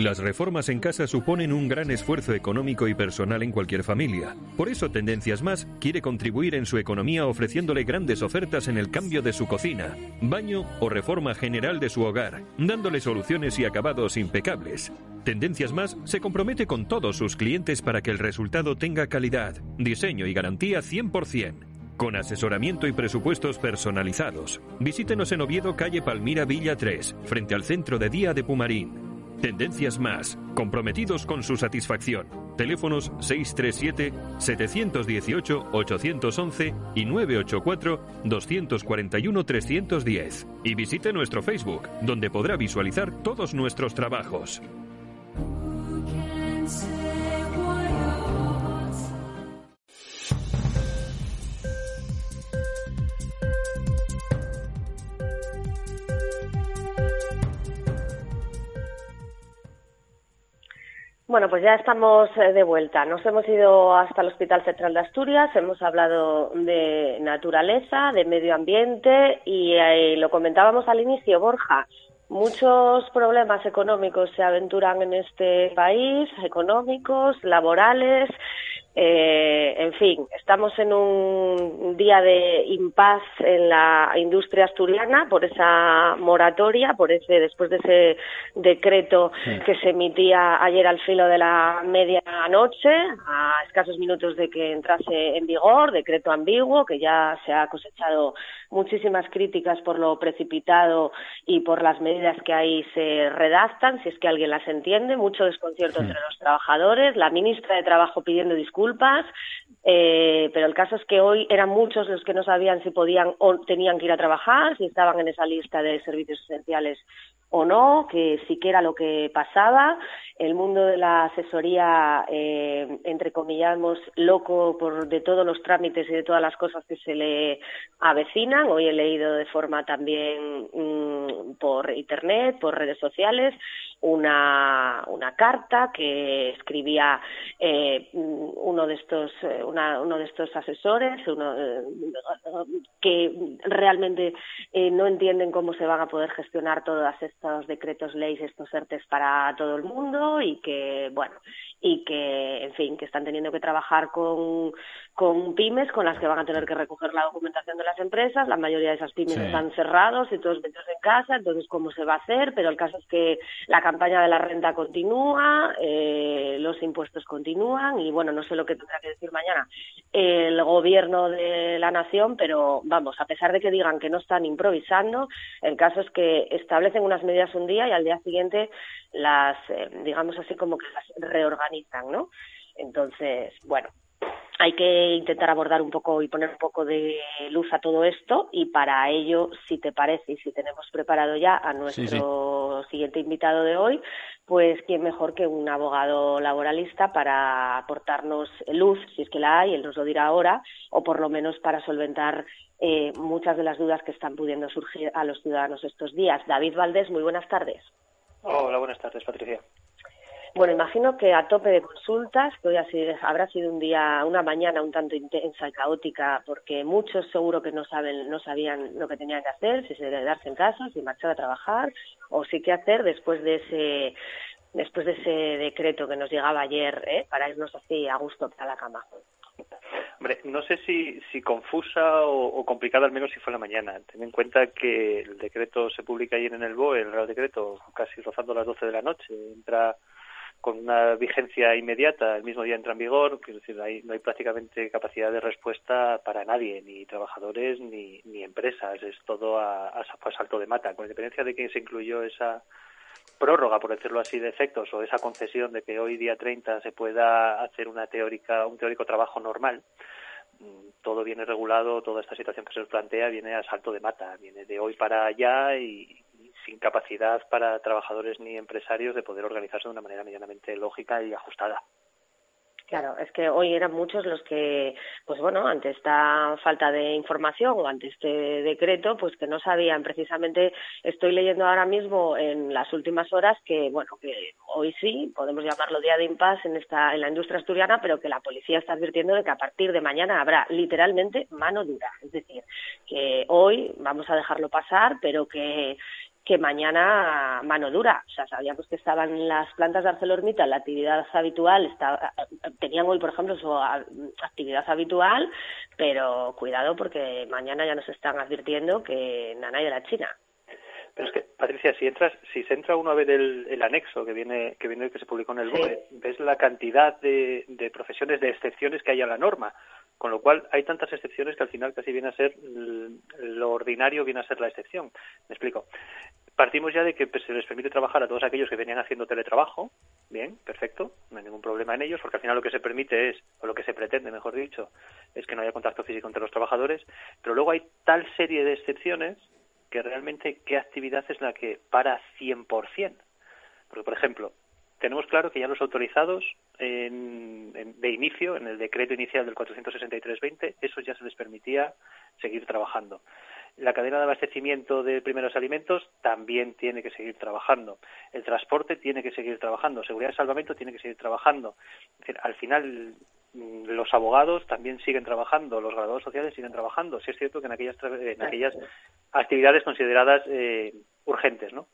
Las reformas en casa suponen un gran esfuerzo económico y personal en cualquier familia. Por eso Tendencias Más quiere contribuir en su economía ofreciéndole grandes ofertas en el cambio de su cocina, baño o reforma general de su hogar, dándole soluciones y acabados impecables. Tendencias Más se compromete con todos sus clientes para que el resultado tenga calidad, diseño y garantía 100% con asesoramiento y presupuestos personalizados. Visítenos en Oviedo, calle Palmira Villa 3, frente al centro de día de Pumarín. Tendencias Más, comprometidos con su satisfacción. Teléfonos 637-718-811 y 984-241-310. Y visite nuestro Facebook, donde podrá visualizar todos nuestros trabajos. Bueno, pues ya estamos eh, de vuelta. Nos hemos ido hasta el Hospital Central de Asturias, hemos hablado de naturaleza, de medio ambiente y eh, lo comentábamos al inicio, Borja. Muchos problemas económicos se aventuran en este país, económicos, laborales, Eh, en fin, estamos en un día de impas en la industria asturiana por esa moratoria, por ese después de ese decreto que se emitía ayer al filo de la medianoche, a escasos minutos de que entrase en vigor, decreto ambiguo que ya se ha cosechado muchísimas críticas por lo precipitado y por las medidas que ahí se redactan, si es que alguien las entiende, mucho desconcierto entre los trabajadores, la ministra de Trabajo pidiendo disculpas, disculpas eh, pero el caso es que hoy eran muchos los que no sabían si podían o tenían que ir a trabajar, si estaban en esa lista de servicios esenciales o no, que siquiera lo que pasaba. El mundo de la asesoría, eh, entre comillamos, loco por de todos los trámites y de todas las cosas que se le avecinan. Hoy he leído de forma también mm, por internet, por redes sociales, una, una carta que escribía eh, uno de estos eh, una, uno de estos asesores uno, eh, que realmente eh, no entienden cómo se van a poder gestionar todos estos decretos leyes estos ERTES para todo el mundo y que bueno y que en fin que están teniendo que trabajar con con pymes con las que van a tener que recoger la documentación de las empresas. La mayoría de esas pymes están cerrados y todos metidos en casa, entonces cómo se va a hacer, pero el caso es que la campaña de la renta continúa, eh, los impuestos continúan y bueno, no sé lo que tendrá que decir mañana el gobierno de la nación, pero vamos, a pesar de que digan que no están improvisando, el caso es que establecen unas medidas un día y al día siguiente las, eh, digamos así, como que las reorganizan, ¿no? Entonces, bueno, hay que intentar abordar un poco y poner un poco de luz a todo esto y para ello, si te parece y si tenemos preparado ya a nuestro siguiente invitado de hoy, pues quién mejor que un abogado laboralista para aportarnos luz, si es que la hay, él nos lo dirá ahora, o por lo menos para solventar eh, muchas de las dudas que están pudiendo surgir a los ciudadanos estos días. David Valdés, muy buenas tardes. Hola, buenas tardes, Patricia. Bueno, imagino que a tope de consultas, que hoy habrá sido un día, una mañana un tanto intensa y caótica, porque muchos seguro que no saben, no sabían lo que tenían que hacer, si se quedarse en casa, si marchar a trabajar, o sí qué hacer después de ese, después de ese decreto que nos llegaba ayer, ¿eh? para irnos así a gusto para la cama. Hombre, no sé si, si confusa o, complicada, al menos si fue la mañana. Ten en cuenta que el decreto se publica ayer en el BOE, el Real Decreto, casi rozando las 12 de la noche. Entra con una vigencia inmediata, el mismo día entra en vigor, es decir, no hay prácticamente capacidad de respuesta para nadie, ni trabajadores ni, ni empresas, es todo a, a, salto de mata, con independencia de que se incluyó esa prórroga, por decirlo así, de efectos o esa concesión de que hoy día 30 se pueda hacer una teórica, un teórico trabajo normal, mm, todo viene regulado, toda esta situación que se nos plantea viene a salto de mata, viene de hoy para allá y, sin capacidad para trabajadores ni empresarios de poder organizarse de una manera medianamente lógica y ajustada. Claro, es que hoy eran muchos los que, pues bueno, ante esta falta de información o ante este decreto, pues que no sabían. Precisamente estoy leyendo ahora mismo en las últimas horas que, bueno, que hoy sí, podemos llamarlo día de impas en, esta, en la industria asturiana, pero que la policía está advirtiendo de que a partir de mañana habrá literalmente mano dura. Es decir, que hoy vamos a dejarlo pasar, pero que que mañana mano dura. O sea, sabíamos que estaban las plantas de ArcelorMittal, la actividad habitual, estaba, tenían hoy, por ejemplo, su actividad habitual, pero cuidado porque mañana ya nos están advirtiendo que nada de la China. Pero es que, Patricia, si entras, si se entra uno a ver el, anexo que viene, que viene que se publicó en el BOE, ves la cantidad de, de profesiones, de excepciones que hay a la norma. Con lo cual, hay tantas excepciones que al final casi viene a ser lo ordinario, viene a ser la excepción. Me explico. Partimos ya de que pues, se les permite trabajar a todos aquellos que venían haciendo teletrabajo. Bien, perfecto, no hay ningún problema en ellos, porque al final lo que se permite es, o lo que se pretende, mejor dicho, es que no haya contacto físico entre los trabajadores. Pero luego hay tal serie de excepciones que realmente qué actividad es la que para 100%. Porque, por ejemplo, tenemos claro que ya los autorizados de inicio, en el decreto inicial del 463-20, eso ya se les permitía seguir trabajando. La cadena de abastecimiento de primeros alimentos también tiene que seguir trabajando. El transporte tiene que seguir trabajando. Seguridad y salvamento tiene que seguir trabajando. al final, mm, los abogados también siguen trabajando, los graduados sociales siguen trabajando. Sí es cierto que en aquellas, en aquellas actividades consideradas eh, urgentes, ¿no?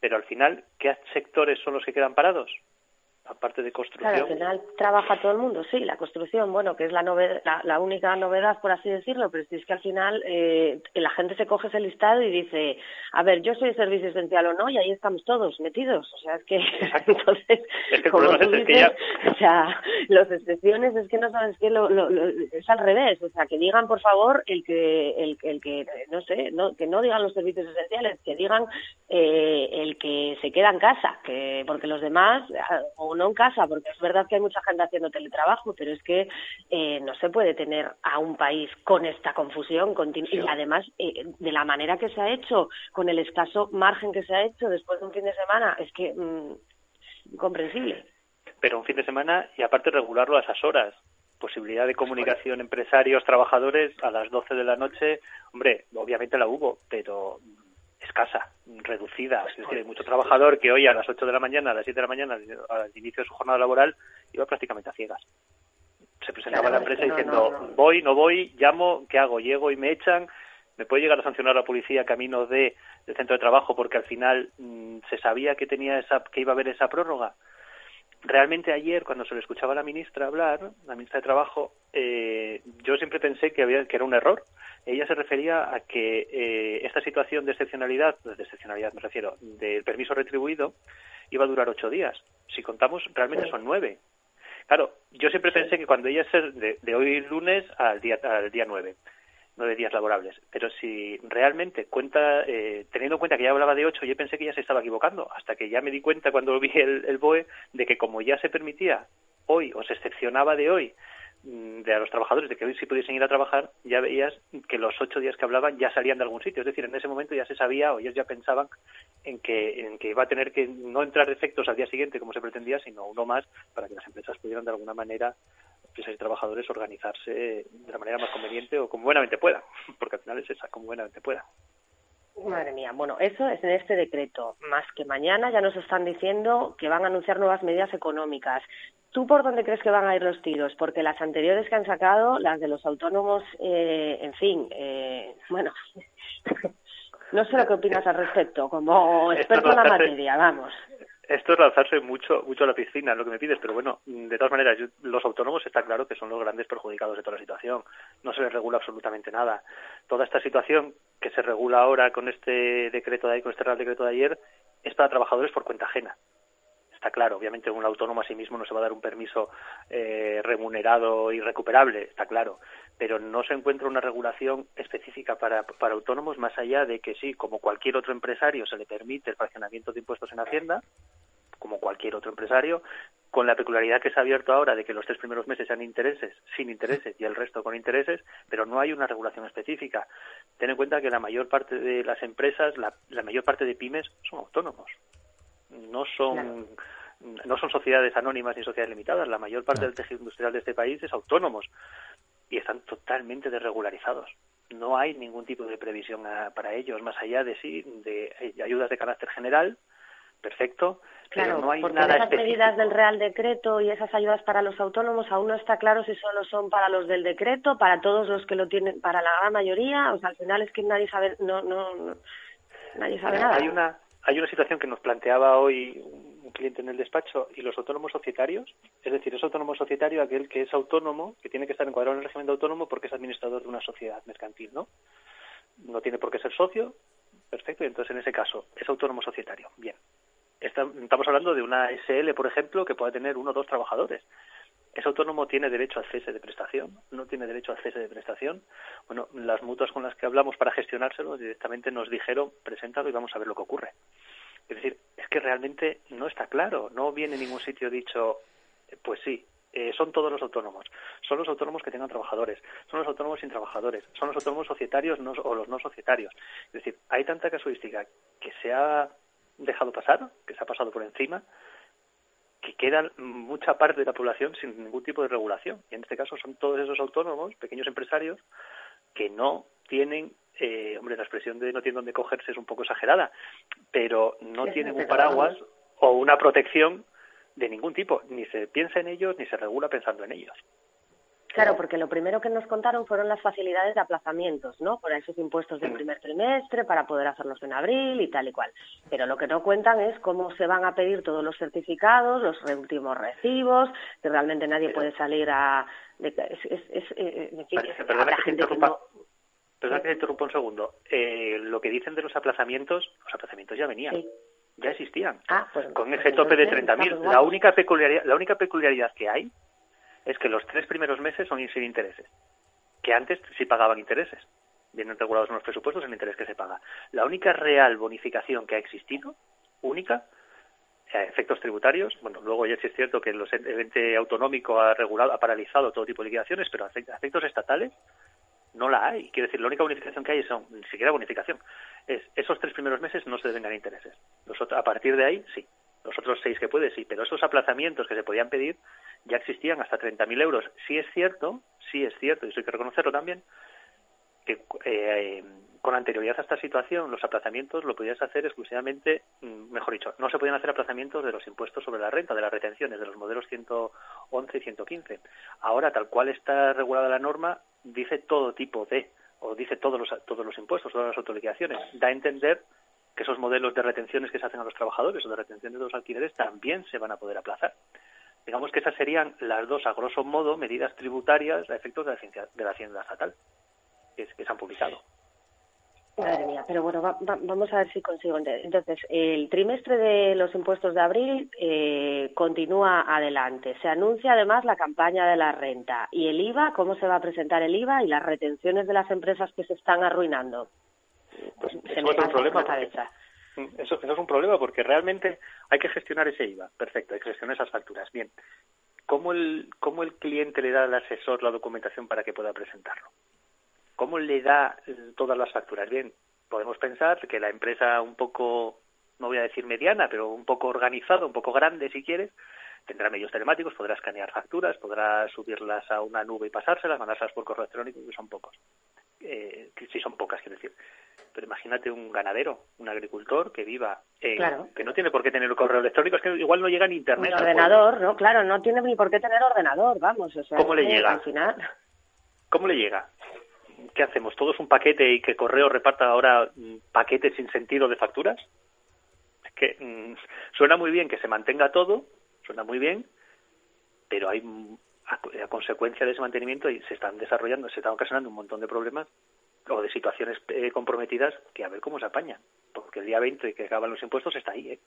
Pero al final, ¿qué sectores son los que quedan parados? Aparte de construcción. Claro, al final trabaja todo el mundo, sí, la construcción, bueno, que es la, la, única novedad, por así decirlo, pero es que al final eh, la gente se coge ese listado y dice, a ver, yo soy servicio esencial o no, y ahí estamos todos metidos. O sea, es que entonces, es que como tú dices, o sea, las excepciones es que no sabes que lo, lo, es al revés, o sea, que digan por favor el que, el, el que, no sé, no, que no digan los servicios esenciales, que digan eh, el que se queda en casa, que porque los demás, o no en casa, porque es verdad que hay mucha gente haciendo teletrabajo, pero es que eh, no se puede tener a un país con esta confusión y además eh, de la manera que se ha hecho, con el escaso margen que se ha hecho después de un fin de semana, es que mm, incomprensible. Pero un fin de semana y aparte regularlo a esas horas. Posibilidad de comunicación empresarios, trabajadores a las 12 de la noche, hombre, obviamente la hubo, pero escasa, reducida. Es decir, hay mucho trabajador que hoy a las 8 de la mañana, a las 7 de la mañana, al inicio de su jornada laboral, iba prácticamente a ciegas. Se presentaba a la empresa diciendo, voy, no voy, llamo, ¿qué hago? Llego y me echan, me puede llegar a sancionar la policía camino de del centro de trabajo porque al final mm, se sabía que tenía esa que iba a haber esa prórroga realmente ayer cuando se le escuchaba a la ministra hablar la ministra de trabajo eh, yo siempre pensé que había que era un error ella se refería a que eh, esta situación de excepcionalidad, de excepcionalidad me refiero, del permiso retribuido, iba a durar ocho días. Si contamos, realmente son nueve. Claro, yo siempre pensé que cuando ella es de, de, hoy lunes al día, al día nueve, nueve días laborables. Pero si realmente cuenta, eh, teniendo en cuenta que ya hablaba de ocho, yo pensé que ya se estaba equivocando, hasta que ya me di cuenta cuando vi el, el BOE de que como ya se permitía hoy o se excepcionaba de hoy Mm, de a los trabajadores de que hoy sí pudiesen ir a trabajar, ya veías que los ocho días que hablaban ya salían de algún sitio. Es decir, en ese momento ya se sabía o ellos ya pensaban en que, en que iba a tener que no entrar efectos al día siguiente como se pretendía, sino uno más para que las empresas pudieran de alguna manera, empresas y trabajadores, organizarse de la manera más conveniente o como buenamente puedan, porque al final es esa, como buenamente puedan. Madre mía, bueno, eso es en este decreto. Más que mañana ya nos están diciendo que van a anunciar nuevas medidas económicas. ¿Tú por dónde crees que van a ir los tiros? Porque las anteriores que han sacado, las de los autónomos, eh, en fin, eh, bueno, no sé lo que opinas al respecto, como experto en la materia, vamos. Esto es lanzarse mucho, mucho a la piscina, lo que me pides, pero bueno, de todas maneras, los autónomos está claro que son los grandes perjudicados de toda la situación. No se les regula absolutamente nada. Toda esta situación que se regula ahora con este decreto de ahí, con este real decreto de ayer, es para trabajadores por cuenta ajena está claro. Obviamente un autónomo a sí mismo no se va a dar un permiso eh, remunerado y recuperable, está claro. Pero no se encuentra una regulación específica para, para autónomos más allá de que sí, como cualquier otro empresario se le permite el fraccionamiento de impuestos en Hacienda, como cualquier otro empresario, con la peculiaridad que se ha abierto ahora de que los tres primeros meses sean intereses, sin intereses y el resto con intereses, pero no hay una regulación específica. Ten en cuenta que la mayor parte de las empresas, la, la mayor parte de pymes son autónomos no son no son sociedades anónimas ni sociedades limitadas. La mayor parte del tejido industrial de este país es autónomos y están totalmente desregularizados. No hay ningún tipo de previsión para ellos, más allá de sí, de eh, ayudas de carácter general, perfecto, claro, pero no hay porque nada esas medidas del Real Decreto y esas ayudas para los autónomos aún no está claro si solo son para los del decreto, para todos los que lo tienen, para la gran mayoría, o sea, al final es que nadie sabe, no, no, nadie sabe nada. Hay una hay una situación que nos planteaba hoy un cliente en el despacho y los autónomos societarios, es decir, es autónomo societario aquel que es autónomo, que tiene que estar encuadrado en el régimen de autónomo porque es administrador de una sociedad mercantil, ¿no? No tiene por qué ser socio, perfecto, y entonces en ese caso es autónomo societario. Bien. Estamos hablando de una SL, por ejemplo, que pueda tener uno o dos trabajadores. ¿Ese autónomo tiene derecho al cese de prestación? ¿No tiene derecho al cese de prestación? Bueno, las mutuas con las que hablamos para gestionárselo directamente nos dijeron, preséntalo y vamos a ver lo que ocurre. Es decir, es que realmente no está claro, no viene en ningún sitio dicho, pues sí, eh, son todos los autónomos, son los autónomos que tengan trabajadores, son los autónomos sin trabajadores, son los autónomos societarios o los no societarios. Es decir, hay tanta casuística que se ha dejado pasar, que se ha pasado por encima, que queda mucha parte de la población sin ningún tipo de regulación. Y en este caso son todos esos autónomos, pequeños empresarios, que no tienen, eh, hombre, la expresión de no tienen dónde cogerse es un poco exagerada, pero no tienen un paraguas o una protección de ningún tipo. Ni se piensa en ellos, ni se regula pensando en ellos. Claro, porque lo primero que nos contaron fueron las facilidades de aplazamientos, ¿no? Por esos impuestos del primer trimestre, para poder hacerlos en abril y tal y cual. Pero lo que no cuentan es cómo se van a pedir todos los certificados, los últimos recibos, que realmente nadie puede salir a... es, es, es, eh, en fin, Perdona que gente interrumpa. Perdona que interrumpa un segundo. Eh, lo que dicen de los aplazamientos, los aplazamientos ya venían. Ya existían. Ah, pues, con pues ese tope de entonces 30.000. estamos La única peculiaridad, la única peculiaridad que hay es que los tres primeros meses son sin intereses, que antes sí pagaban intereses. Vienen regulados en los presupuestos el interés que se paga. La única real bonificación que ha existido, única, a efectos tributarios, bueno, luego ya sí es cierto que los, el ente autonómico ha regulado, ha paralizado todo tipo de liquidaciones, pero a efectos estatales no la hay. Quiero decir, la única bonificación que hay son, ni siquiera bonificación, es esos tres primeros meses no se deben ganar intereses. Los otros, a partir de ahí, sí. Los otros seis que puede, sí. Pero esos aplazamientos que se podían pedir ya existían hasta 30.000 euros. Sí es cierto, sí es cierto, y eso hay que reconocerlo también, que eh, con anterioridad a esta situación los aplazamientos lo podías hacer exclusivamente, mm, mejor dicho, no se podían hacer aplazamientos de los impuestos sobre la renta, de las retenciones, de los modelos 111 y 115. Ahora, tal cual está regulada la norma, dice todo tipo de, o dice todos los, todos los impuestos, todas las autoliquidaciones. Da a entender que esos modelos de retenciones que se hacen a los trabajadores o de retenciones de los alquileres también se van a poder aplazar. Digamos que esas serían las dos, a grosso modo, medidas tributarias a efectos de la, Hacienda- de la Hacienda Estatal que, que se han publicado. Madre mía, pero bueno, va- va- vamos a ver si consigo. Entonces, el trimestre de los impuestos de abril eh, continúa adelante. Se anuncia además la campaña de la renta. ¿Y el IVA? ¿Cómo se va a presentar el IVA y las retenciones de las empresas que se están arruinando? Pues se me por problema. la porque-. Eso, eso es un problema porque realmente hay que gestionar ese IVA. Perfecto, hay que gestionar esas facturas. Bien. ¿Cómo el, ¿Cómo el cliente le da al asesor la documentación para que pueda presentarlo? ¿Cómo le da todas las facturas? Bien, podemos pensar que la empresa un poco, no voy a decir mediana, pero un poco organizada, un poco grande si quieres, tendrá medios telemáticos, podrá escanear facturas, podrá subirlas a una nube y pasárselas, mandárselas por correo electrónico, que son pocos. Eh, que sí son pocas, quiero decir. Pero imagínate un ganadero, un agricultor que viva, Claro. que no tiene por qué tener correo electrónico, es que igual no llega ni Un internet. al ordenador, ¿no? Claro, no tiene ni por qué tener ordenador, vamos. O sea, ¿Cómo le llega? Al final. ¿Cómo le llega? ¿Qué hacemos? ¿Todos un paquete y que correo reparta ahora mm, paquetes sin sentido de facturas? Es que mm, suena muy bien que se mantenga todo, suena muy bien, pero hay a, a consecuencia de ese mantenimiento y se están desarrollando, se están ocasionando un montón de problemas o de situaciones eh, comprometidas que a ver cómo se apañan. Porque el día 20 que acaban los impuestos está ahí, ¿eh?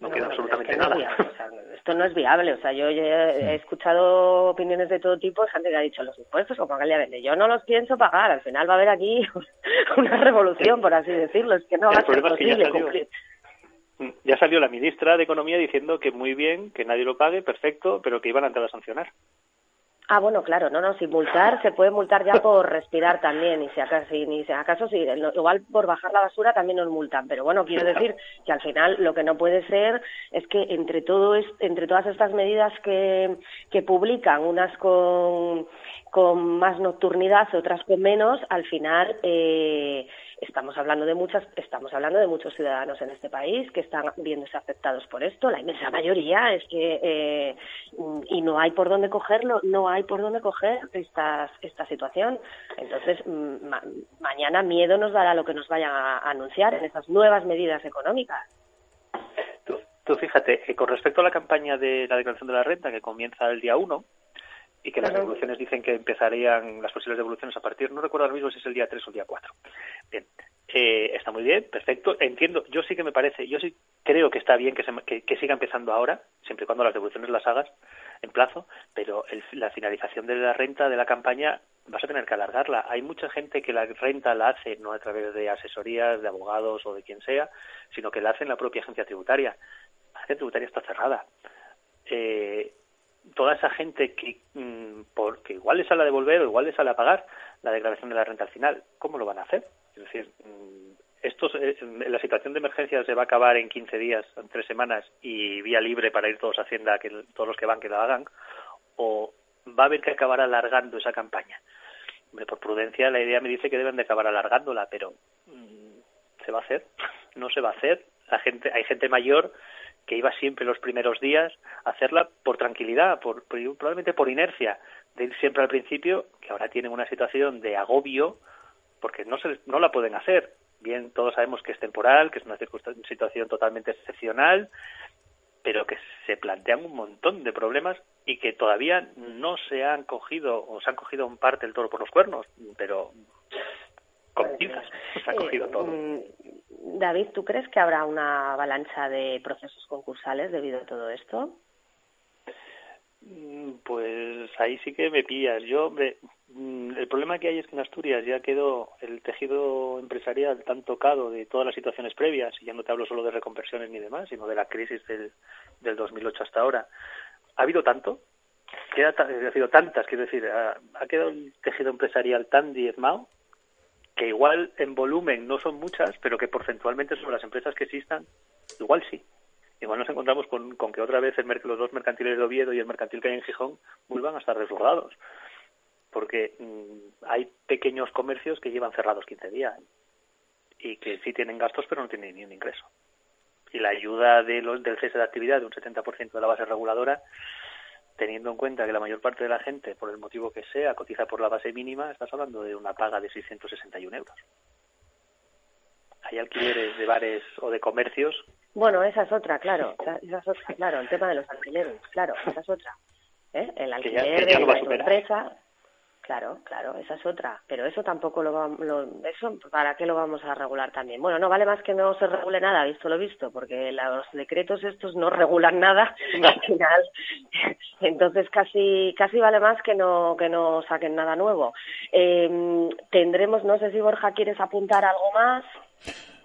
No, queda absolutamente es que no es nada. viable, o sea, esto no es viable. O sea, yo he escuchado opiniones de todo tipo, gente que ha dicho los impuestos o pagar el día 20. Yo no los pienso pagar. Al final va a haber aquí una revolución, por así decirlo. Es que no El va a ser es que posible salió. Ya salió la ministra de Economía diciendo que muy bien, que nadie lo pague, perfecto, pero que iban a entrar a sancionar. Ah, bueno, claro, no, no, sin multar se puede multar ya por respirar también, y si acaso, si, ni si acaso sí, no, igual por bajar la basura también nos multan, pero bueno, quiero decir que al final lo que no puede ser es que entre todo es, entre todas estas medidas que, que publican, unas con, con más nocturnidad, otras con menos, al final eh, estamos hablando de muchas, estamos hablando de muchos ciudadanos en este país que están viéndose afectados por esto, la inmensa mayoría es que eh, y no hay por dónde cogerlo, no hay por dónde coger esta, esta situación. Entonces, mm, ma- mañana miedo nos dará lo que nos vayan a anunciar en estas nuevas medidas económicas. Tú, tú fíjate, eh, con respecto a la campaña de la declaración de la renta que comienza el día 1 y que las devoluciones dicen que empezarían las posibles devoluciones a partir, no recuerdo ahora mismo si es el día 3 o el día 4. Bien, eh, está muy bien, perfecto, entiendo, yo sí que me parece, yo sí creo que está bien que, se, que, que siga empezando ahora, siempre y cuando las devoluciones las hagas en plazo, pero el- la finalización de la renta de la campaña vas a tener que alargarla. Hay mucha gente que la renta la hace no a través de asesorías, de abogados o de quien sea, sino que la hace en la propia agencia tributaria. La agencia tributaria está cerrada. Eh, toda esa gente que, mm, por- que igual les sale a devolver o igual les sale a pagar la declaración de la renta al final, ¿cómo lo van a hacer? Es decir, mm, esto, es- eh, la situación de emergencia se va a acabar en 15 días, en tres semanas, y vía libre para ir todos a Hacienda, que todos los que van que la hagan, o va a haber que acabar alargando esa campaña. Por prudencia, la idea me dice que deben de acabar alargándola, pero mm, ¿se va a hacer? No se va a hacer. La gente, hay gente mayor que iba siempre los primeros días a hacerla por tranquilidad, por, por- probablemente por inercia. de ir siempre al principio, que ahora tienen una situación de agobio porque no, se, no la pueden hacer. Bien, todos sabemos que es temporal, que es una situación totalmente excepcional, pero que se plantean un montón de problemas y que todavía no se han cogido o se han cogido en parte el toro por los cuernos, pero con pinzas se ha cogido todo. David, ¿tú crees que habrá una avalancha de procesos concursales debido a todo esto? Mm, pues ahí sí que me pillas. Yo mm, el problema que hay es que en Asturias ya quedó el tejido empresarial tan tocado de todas las situaciones previas, y ya no te hablo solo de reconversiones ni demás, sino de la crisis del, del 2008 hasta ahora. Ha habido tanto, ha habido tantas, quiero decir, ha, ha quedado el tejido empresarial tan diezmado que igual en volumen no son muchas, pero que porcentualmente sobre las empresas que existan, igual sí. Igual nos encontramos con, que otra vez el, los dos mercantiles de Oviedo y el mercantil que hay en Gijón vuelvan a estar desbordados. Porque mm, hay pequeños comercios que llevan cerrados 15 días y que sí tienen gastos pero no tienen ni un ingreso. Y la ayuda de los, del cese de actividad de un 70% de la base reguladora teniendo en cuenta que la mayor parte de la gente, por el motivo que sea, cotiza por la base mínima, estás hablando de una paga de 661 euros. Hay alquileres de bares o de comercios. Bueno, esa es otra, claro. Esa es otra, claro. El tema de los alquileres, claro, esa es otra. ¿Eh? El alquiler de la empresa, Claro, claro, esa es otra. Pero eso tampoco lo vamos, eso para qué lo vamos a regular también. Bueno, no vale más que no se regule nada, visto lo visto, porque los decretos estos no regulan nada al final. Entonces casi casi vale más que no que no saquen nada nuevo. Eh, tendremos, no sé si Borja quieres apuntar algo más.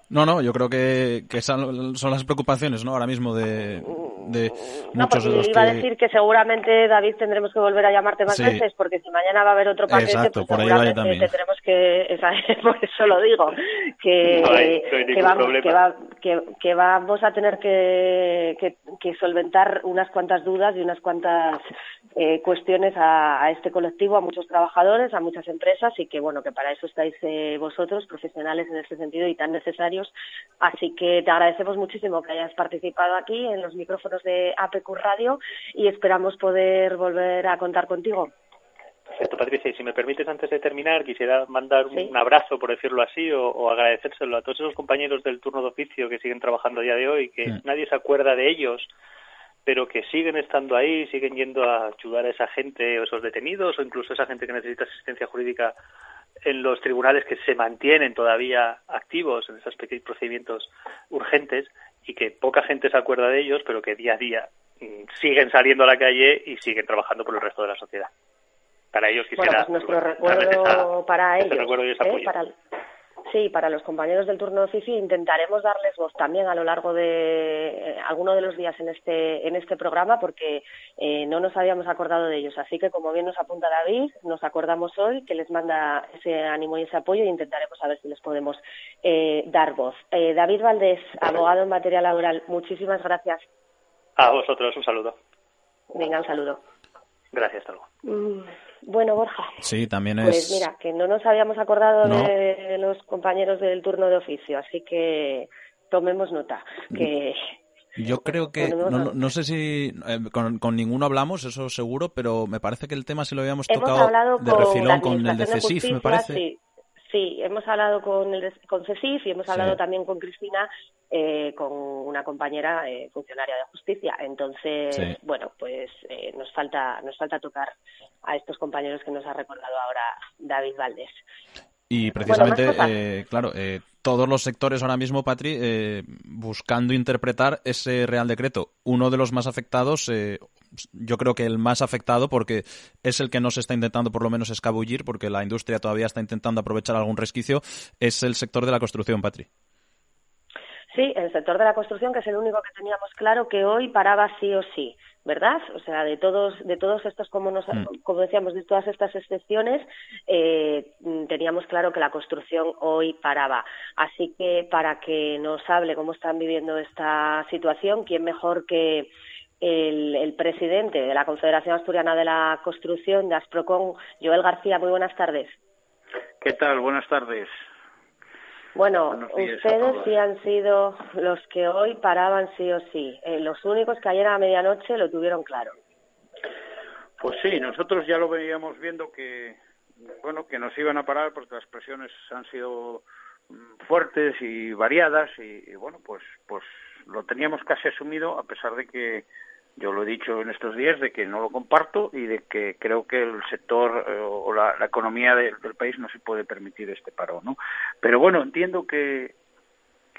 No, no, yo creo que, que son, las preocupaciones, ¿no? Ahora mismo de, de muchos no, de los iba a decir que seguramente, David, tendremos que volver a llamarte más veces, porque si mañana va a haber otro paquete, Exacto, pues por seguramente tendremos que... por eso lo digo, que, que, vamos, que, que, vamos a tener que, que, solventar unas cuantas dudas y unas cuantas eh, cuestiones a, a, este colectivo, a muchos trabajadores, a muchas empresas, y que, bueno, que para eso estáis eh, vosotros, profesionales en ese sentido y tan necesarios. Así que te agradecemos muchísimo que hayas participado aquí en los micrófonos de APQ Radio y esperamos poder volver a contar contigo. Perfecto, Patricia. Y si me permites, antes de terminar, quisiera mandar un abrazo, por decirlo así, o, agradecérselo a todos esos compañeros del turno de oficio que siguen trabajando a día de hoy, que nadie se acuerda de ellos, pero que siguen estando ahí, siguen yendo a ayudar a esa gente o esos detenidos, o incluso a esa gente que necesita asistencia jurídica en los tribunales que se mantienen todavía activos en esos pequeños procedimientos urgentes y que poca gente se acuerda de ellos, pero que día a día mm, siguen saliendo a la calle y siguen trabajando por el resto de la sociedad. Para ellos quisiera bueno, pues nuestro recuerdo para ellos, ¿eh? para, Sí, para los compañeros del turno de oficio intentaremos darles voz también a lo largo de eh, alguno de los días en este en este programa porque eh, no nos habíamos acordado de ellos. Así que, como bien nos apunta David, nos acordamos hoy que les manda ese ánimo y ese apoyo y intentaremos a ver si les podemos eh, dar voz. David Valdés, abogado en materia laboral, muchísimas gracias. A vosotros un saludo. Venga, un saludo. Gracias, hasta luego. Mm. Bueno, Borja. Sí, también pues es. Pues mira, que no nos habíamos acordado de los compañeros del turno de oficio, así que tomemos nota. Que. Yo creo que, no, no, sé si eh, con, ninguno hablamos, eso seguro, pero me parece que el tema sí lo habíamos tocado de refilón con el de CESIF, me parece. Sí, hemos hablado con, el, con CESIF y hemos hablado también con Cristina, eh, con una compañera eh, funcionaria de justicia. Entonces, bueno, pues eh, nos falta nos falta tocar a estos compañeros que nos ha recordado ahora David Valdés. Y precisamente, claro, todos los sectores ahora mismo, Patri, buscando interpretar ese Real Decreto. Uno de los más afectados, yo creo que el más afectado porque es el que no se está intentando por lo menos escabullir porque la industria todavía está intentando aprovechar algún resquicio, es el sector de la construcción, Patri. Sí, el sector de la construcción, que es el único que teníamos claro que hoy paraba sí o sí, ¿verdad? O sea, de todos, de todos estos, como, nos, mm. como decíamos, de todas estas excepciones, eh, teníamos claro que la construcción hoy paraba. Así que para que nos hable cómo están viviendo esta situación, ¿quién mejor que el, presidente de la Confederación Asturiana de la Construcción, de Asprocon, Joel García. Muy buenas tardes. ¿Qué tal? Buenas tardes. Bueno, ustedes sí han sido los que hoy paraban sí o sí. Eh, los únicos que ayer a medianoche lo tuvieron claro. Pues sí, nosotros ya lo veníamos viendo que, bueno, que nos iban a parar porque las presiones han sido mm, fuertes y variadas y, bueno, pues, pues lo teníamos casi asumido a pesar de que yo lo he dicho en estos días de que no lo comparto y de que creo que el sector eh, o la, economía del país no se puede permitir este paro, ¿no? Pero bueno, entiendo que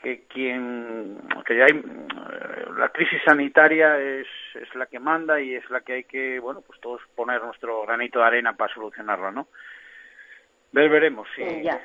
que quien que hay eh, la crisis sanitaria es, es la que manda y es la que hay que bueno pues todos poner nuestro granito de arena para solucionarla no ver veremos si ya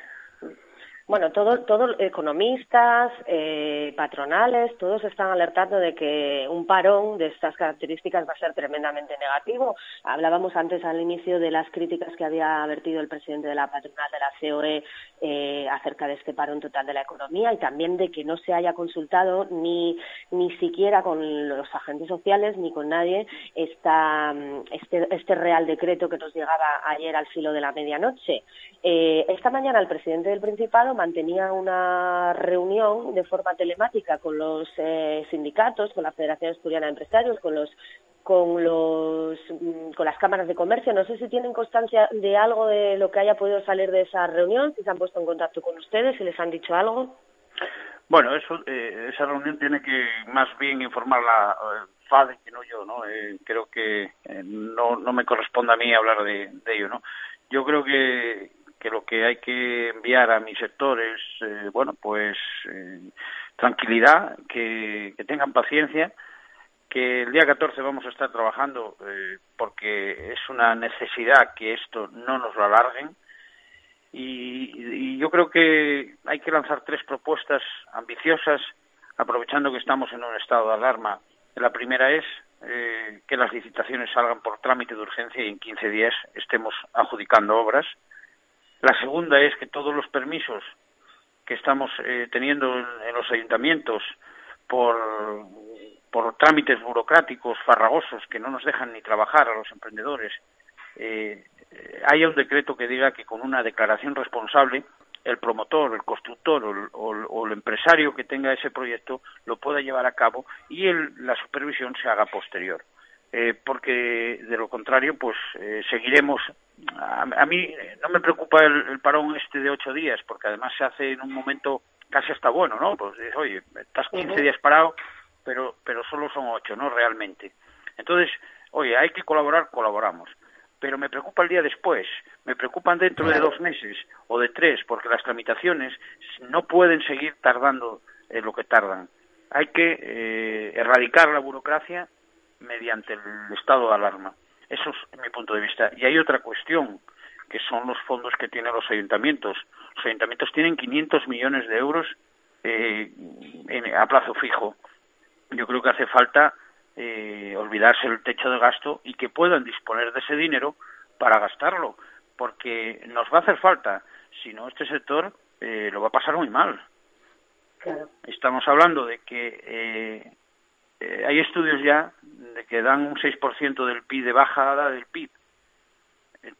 bueno, todos todo, economistas, eh, patronales, todos están alertando de que un parón de estas características va a ser tremendamente negativo. Hablábamos antes al inicio de las críticas que había vertido el presidente de la patronal de la COE eh, acerca de este parón total de la economía y también de que no se haya consultado ni, ni siquiera con los agentes sociales ni con nadie esta, este, este Real Decreto que nos llegaba ayer al filo de la medianoche. Eh, esta mañana el presidente del Principado mantenía una reunión de forma telemática con los eh, sindicatos, con la Federación Asturiana de Empresarios, con los con los mm, con las cámaras de comercio. No sé si tienen constancia de algo de lo que haya podido salir de esa reunión, si se han puesto en contacto con ustedes, si les han dicho algo. Bueno, eso, eh, esa reunión tiene que más bien informar la eh, FADE que no yo, ¿no? creo que no, no me corresponde a mí hablar de, ello, ¿no? Yo creo que que lo que hay que enviar a mi sector es, eh, bueno, pues eh, tranquilidad, que, tengan paciencia, que el día 14 vamos a estar trabajando eh, porque es una necesidad que esto no nos lo alarguen y, yo creo que hay que lanzar tres propuestas ambiciosas aprovechando que estamos en un estado de alarma. La primera es que las licitaciones salgan por trámite de urgencia y en 15 días estemos adjudicando obras. La segunda es que todos los permisos que estamos eh, teniendo en, los ayuntamientos por, por trámites burocráticos farragosos que no nos dejan ni trabajar a los emprendedores, eh, haya un decreto que diga que con una declaración responsable el promotor, el constructor o el, empresario que tenga ese proyecto lo pueda llevar a cabo y la supervisión se haga posterior. Eh, porque de lo contrario, pues eh, seguiremos. A, mí no me preocupa el, parón este de ocho días, porque además se hace en un momento casi hasta bueno, ¿no? Pues oye, estás 15 días parado, pero, pero solo son ocho, ¿no? Realmente. Entonces, oye, hay que colaborar, colaboramos. Pero me preocupa el día después, me preocupan dentro de dos meses o de tres, porque las tramitaciones no pueden seguir tardando en lo que tardan. Hay que eh, erradicar la burocracia mediante el estado de alarma. Eso es mi punto de vista. Y hay otra cuestión, que son los fondos que tienen los ayuntamientos. Los ayuntamientos tienen 500 millones de euros eh, a plazo fijo. Yo creo que hace falta eh, olvidarse el techo de gasto y que puedan disponer de ese dinero para gastarlo, porque nos va a hacer falta. Si no, este sector eh, lo va a pasar muy mal. Estamos hablando de que eh, hay estudios ya de que dan un 6% del PIB de bajada del PIB.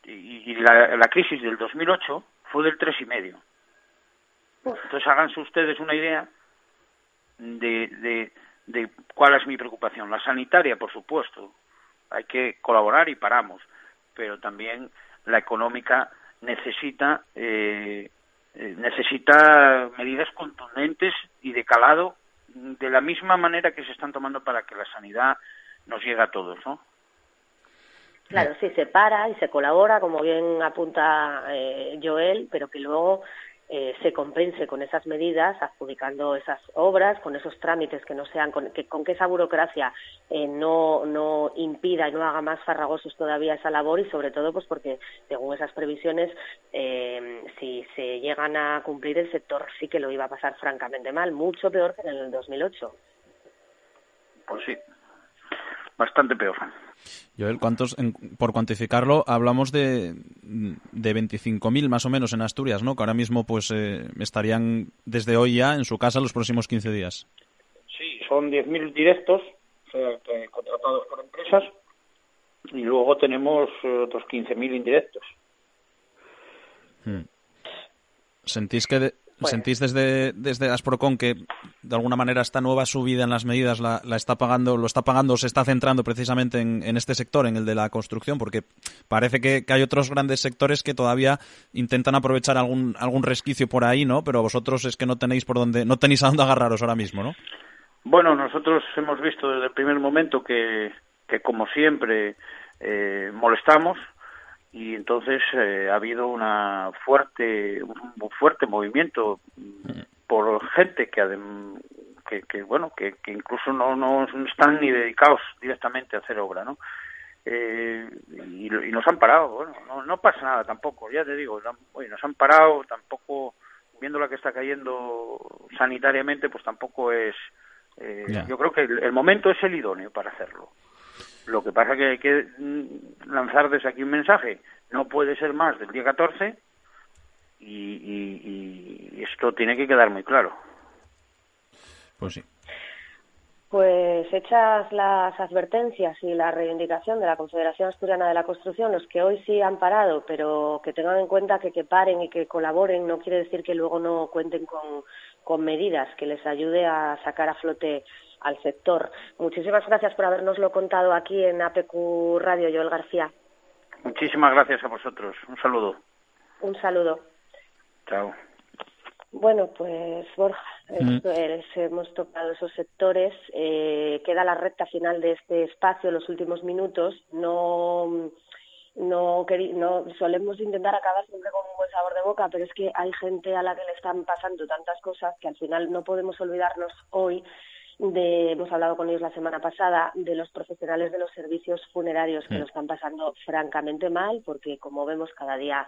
Y, la, crisis del 2008 fue del 3,5%. Entonces háganse ustedes una idea de, de, de cuál es mi preocupación. La sanitaria, por supuesto, hay que colaborar y paramos, pero también la económica necesita eh, eh necesita medidas contundentes y de calado de la misma manera que se están tomando para que la sanidad nos llegue a todos, ¿no? Claro, sí, se para y se colabora, como bien apunta eh, Joel, pero que luego eh, se compense con esas medidas, adjudicando esas obras, con esos trámites que no sean, con que, con que esa burocracia eh, no, no impida y no haga más farragosos todavía esa labor y sobre todo pues porque según esas previsiones eh, si se llegan a cumplir el sector sí que lo iba a pasar francamente mal, mucho peor que en el 2008. Pues sí, bastante peor. Joel, ¿cuántos, por cuantificarlo, hablamos de, de 25.000 más o menos en Asturias, ¿no? Que ahora mismo pues eh, estarían desde hoy ya en su casa los próximos 15 días. Sí, son 10.000 directos contratados por empresas y luego tenemos eh, otros 15.000 indirectos. Hmm. ¿Sentís que, ¿Sentís desde, desde Asprocon que de alguna manera esta nueva subida en las medidas la, está pagando, lo está pagando o se está centrando precisamente en, en este sector, en el de la construcción? Porque parece que, hay otros grandes sectores que todavía intentan aprovechar algún, algún resquicio por ahí, ¿no? Pero vosotros es que no tenéis por dónde, no tenéis a dónde agarraros ahora mismo, ¿no? Bueno, nosotros hemos visto desde el primer momento que, que como siempre, eh, molestamos y entonces eh, ha habido una fuerte un fuerte movimiento por gente que, que, bueno que, que incluso no, no están ni dedicados directamente a hacer obra no eh, y, y, nos han parado bueno no, no pasa nada tampoco ya te digo nos han parado tampoco viendo la que está cayendo sanitariamente pues tampoco es eh, yo creo que el momento es el idóneo para hacerlo lo que pasa es que hay que mm, lanzar desde aquí un mensaje. No puede ser más del día 14 y, esto tiene que quedar muy claro. Pues sí. Pues hechas las advertencias y la reivindicación de la Confederación Asturiana de la Construcción, los que hoy sí han parado, pero que tengan en cuenta que que paren y que colaboren no quiere decir que luego no cuenten con, con medidas que les ayude a sacar a flote al sector. Muchísimas gracias por habernoslo contado aquí en APQ Radio, Joel García. Muchísimas gracias a vosotros. Un saludo. Un saludo. Chao. Bueno, pues Borja, mm. hemos tocado esos sectores. Eh, queda la recta final de este espacio, los últimos minutos. No, no, no solemos intentar acabar siempre con un buen sabor de boca, pero es que hay gente a la que le están pasando tantas cosas que al final no podemos olvidarnos hoy de, hemos hablado con ellos la semana pasada, de los profesionales de los servicios funerarios que mm. lo están pasando francamente mal, porque como vemos cada día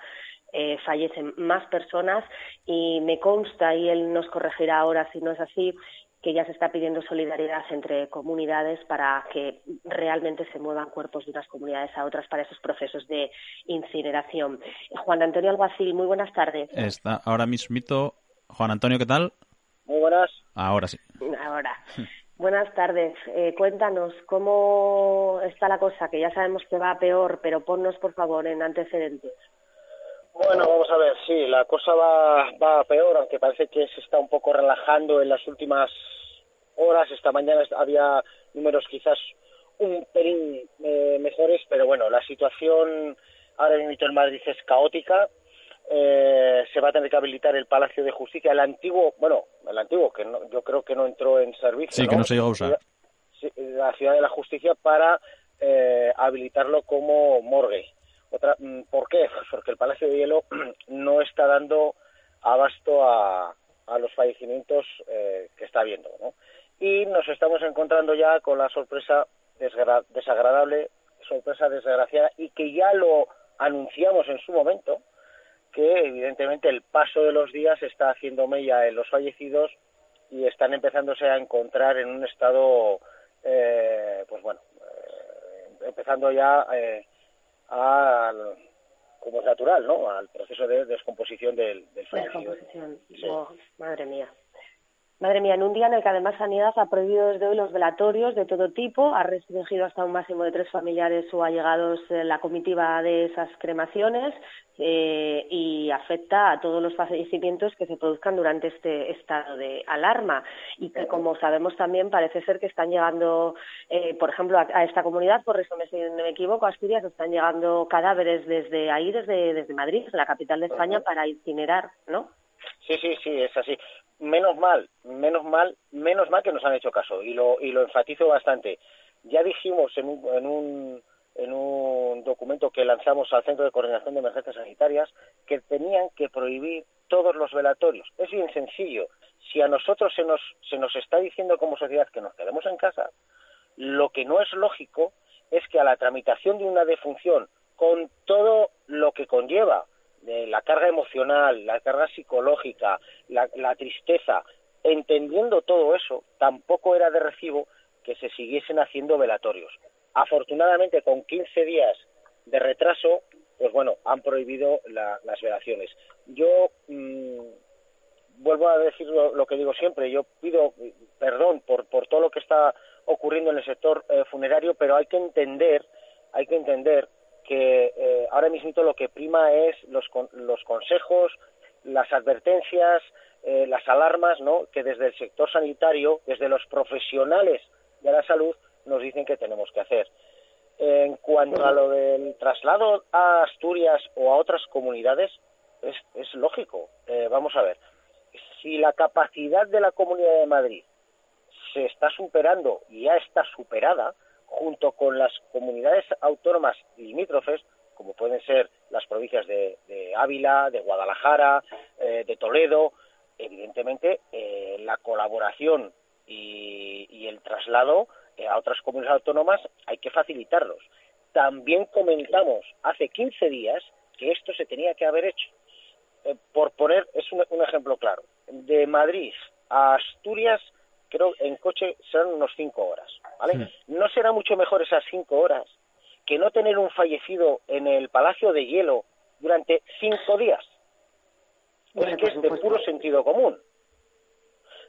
eh, fallecen más personas y me consta, y él nos corregirá ahora si no es así, que ya se está pidiendo solidaridad entre comunidades para que realmente se muevan cuerpos de unas comunidades a otras para esos procesos de incineración. Juan Antonio Alguacil, muy buenas tardes. Está ahora mismito. Juan Antonio, ¿qué tal? Muy buenas. Ahora sí. Ahora. Buenas tardes. Eh, cuéntanos cómo está la cosa, que ya sabemos que va peor, pero ponnos por favor en antecedentes. Bueno, vamos a ver, sí, la cosa va, va peor, aunque parece que se está un poco relajando en las últimas horas. Esta mañana había números quizás un pelín eh, mejores, pero bueno, la situación ahora mismo en Madrid es caótica eh, se va a tener que habilitar el Palacio de Justicia, el antiguo, bueno, el antiguo, que yo creo que no entró en servicio. Sí, que no se llegó a usar. La Ciudad de la Justicia para eh, habilitarlo como morgue. Otra, mm, ¿Por qué? Pues porque el Palacio de Hielo no está dando abasto a, a los fallecimientos eh, que está habiendo. ¿no? Y nos estamos encontrando ya con la sorpresa desagradable, sorpresa desgraciada, y que ya lo anunciamos en su momento, que evidentemente el paso de los días está haciendo mella en los fallecidos y están empezándose a encontrar en un estado, eh, pues bueno, eh, empezando ya eh, al, como es natural, ¿no? Al proceso de descomposición del, del fallecido. Descomposición. Oh, madre mía. Madre mía, en un día en el que además Sanidad ha prohibido desde hoy los velatorios de todo tipo, ha restringido hasta un máximo de tres familiares o allegados la comitiva de esas cremaciones eh, y afecta a todos los fallecimientos que se produzcan durante este estado de alarma. Y que, como sabemos también, parece ser que están llegando, eh, por ejemplo, a, esta comunidad, por eso me, si no me equivoco, a Asturias, están llegando cadáveres desde ahí, desde, desde Madrid, la capital de España, para incinerar, ¿no? Sí, sí, sí, es así menos mal, menos mal, menos mal que nos han hecho caso y lo, y lo enfatizo bastante. Ya dijimos en un, en un, en un documento que lanzamos al Centro de Coordinación de Emergencias Sanitarias que tenían que prohibir todos los velatorios. Es bien sencillo. Si a nosotros se nos, se nos está diciendo como sociedad que nos quedemos en casa, lo que no es lógico es que a la tramitación de una defunción, con todo lo que conlleva, la carga emocional, la carga psicológica, la, la tristeza, entendiendo todo eso, tampoco era de recibo que se siguiesen haciendo velatorios. Afortunadamente, con 15 días de retraso, pues bueno, han prohibido las velaciones. Yo mm, vuelvo a decir lo, que digo siempre, yo pido perdón por, por todo lo que está ocurriendo en el sector eh, funerario, pero hay que entender, hay que entender que eh, ahora mismo lo que prima es los, los consejos, las advertencias, eh, las alarmas ¿no? que desde el sector sanitario, desde los profesionales de la salud, nos dicen que tenemos que hacer. En cuanto a lo del traslado a Asturias o a otras comunidades, es, es lógico. Eh, vamos a ver, si la capacidad de la Comunidad de Madrid se está superando y ya está superada, junto con las comunidades autónomas limítrofes, como pueden ser las provincias de, Ávila, de Guadalajara, eh, de Toledo, evidentemente eh, la colaboración y, el traslado eh, a otras comunidades autónomas hay que facilitarlos. También comentamos hace 15 días que esto se tenía que haber hecho. por poner, es un, ejemplo claro, de Madrid a Asturias, creo en coche serán unos 5 horas, ¿vale? ¿No será mucho mejor esas 5 horas que no tener un fallecido en el Palacio de Hielo durante cinco días. es que es de puro sentido común.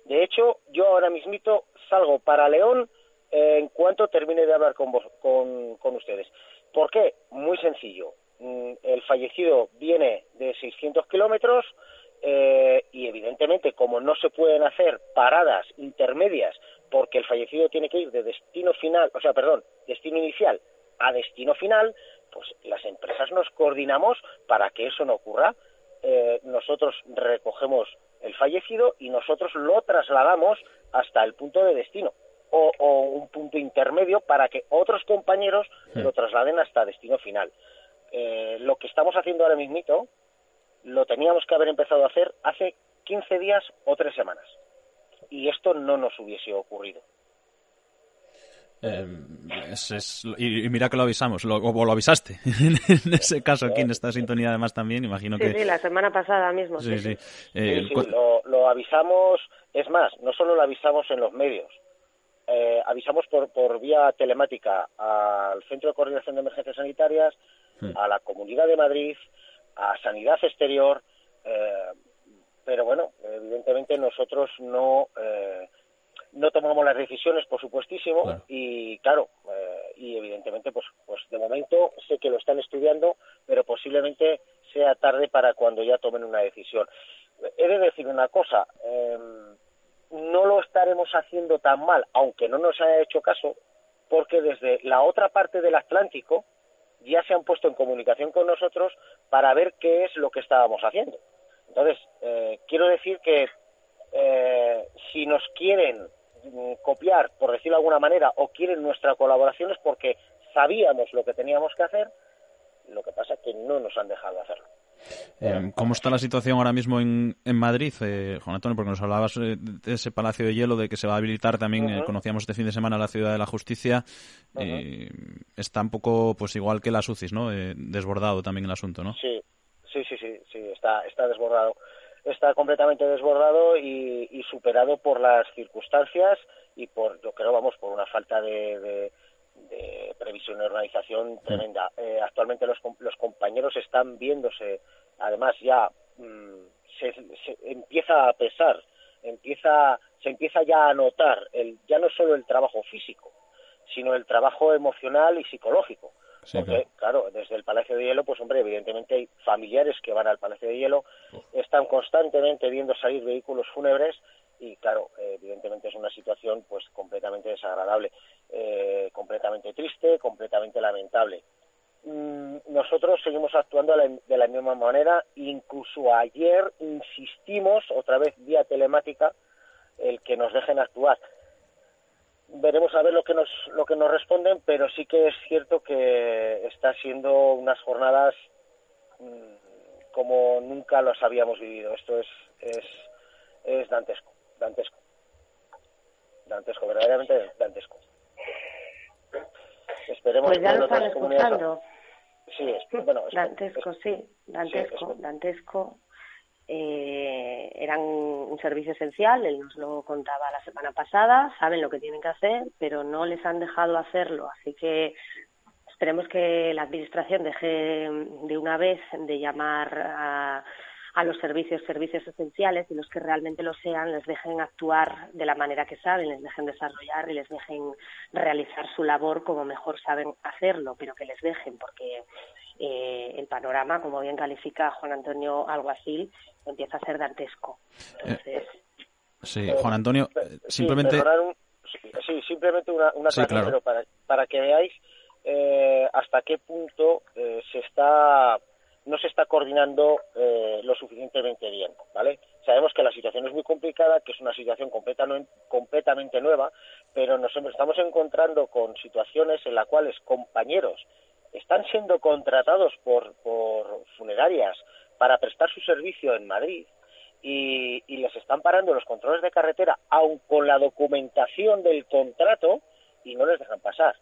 De hecho, yo ahora mismito salgo para León eh, en cuanto termine de hablar con, con, ustedes. ¿Por qué? Muy sencillo. Mm, el fallecido viene de 600 kilómetros eh, y evidentemente como no se pueden hacer paradas intermedias porque el fallecido tiene que ir de destino final, o sea, perdón, destino inicial a destino final, pues las empresas nos coordinamos para que eso no ocurra. Eh, nosotros recogemos el fallecido y nosotros lo trasladamos hasta el punto de destino o, un punto intermedio para que otros compañeros lo trasladen hasta destino final. Eh, lo que estamos haciendo ahora mismito lo teníamos que haber empezado a hacer hace 15 días o tres semanas y esto no nos hubiese ocurrido. Eh, y, mira que lo avisamos, lo, o lo avisaste en ese caso aquí en esta sintonía además también, imagino que... Sí, la semana pasada mismo. Sí, sí. Eh, lo, avisamos, es más, no solo lo avisamos en los medios, eh, avisamos por, por vía telemática al Centro de Coordinación de Emergencias Sanitarias, hmm. a la Comunidad de Madrid, a Sanidad Exterior, pero bueno, evidentemente nosotros no no tomamos las decisiones, por supuestísimo, y claro, eh, y evidentemente, pues, pues de momento sé que lo están estudiando, pero posiblemente sea tarde para cuando ya tomen una decisión. He de decir una cosa, em, no lo estaremos haciendo tan mal, aunque no nos haya hecho caso, porque desde la otra parte del Atlántico ya se han puesto en comunicación con nosotros para ver qué es lo que estábamos haciendo. Entonces, eh, quiero decir que eh, si nos quieren Mm, copiar, por decirlo de alguna manera, o quieren nuestra colaboración es porque sabíamos lo que teníamos que hacer, lo que pasa es que no nos han dejado hacerlo. Eh, ¿Cómo está la situación ahora mismo en, en Madrid, eh, Juan Antonio? Porque nos hablabas eh, de ese Palacio de Hielo, de que se va a habilitar también, eh, conocíamos este fin de semana la Ciudad de la Justicia. está un poco, pues igual que la SUCIS, ¿no? desbordado también el asunto, ¿no? Sí, sí, sí, sí, sí está, está desbordado está completamente desbordado y, superado por las circunstancias y por, yo creo, vamos, por una falta de, previsión y organización tremenda. Eh, actualmente los, los compañeros están viéndose, además ya mm, se, empieza a pesar, empieza, se empieza ya a notar el, ya no solo el trabajo físico, sino el trabajo emocional y psicológico. Porque, claro, desde el Palacio de Hielo, pues hombre, evidentemente hay familiares que van al Palacio de Hielo, están constantemente viendo salir vehículos fúnebres y, claro, evidentemente es una situación pues completamente desagradable, eh, completamente triste, completamente lamentable. Mm, nosotros seguimos actuando de la misma manera, incluso ayer insistimos, otra vez vía telemática, el que nos dejen actuar. Veremos a ver lo que nos lo que nos responden pero sí que es cierto que está siendo unas jornadas mm, como nunca los habíamos vivido. Esto es es es dantesco dantesco. Dantesco verdaderamente dantesco. Esperemos pues ya lo están escuchando. sí es, bueno dantesco sí dantesco dantesco eh, eran un servicio esencial, él nos lo contaba la semana pasada, saben lo que tienen que hacer, pero no les han dejado hacerlo, así que esperemos que la Administración deje de una vez de llamar a, a los servicios servicios esenciales y los que realmente lo sean les dejen actuar de la manera que saben, les dejen desarrollar y les dejen realizar su labor como mejor saben hacerlo, pero que les dejen porque eh, el panorama, como bien califica Juan Antonio Alguacil, empieza a ser dantesco. Entonces, sí, Juan Antonio, simplemente... Sí, simplemente una, una pero para, para que veáis eh, hasta qué punto eh, se está no se está coordinando eh, lo suficientemente bien, ¿vale? Sabemos que la situación es muy complicada, que es una situación completamente nueva, pero nos estamos encontrando con situaciones en las cuales compañeros están siendo contratados por, por funerarias para prestar su servicio en Madrid y, y les están parando los controles de carretera, aun con la documentación del contrato, y no les dejan pasar.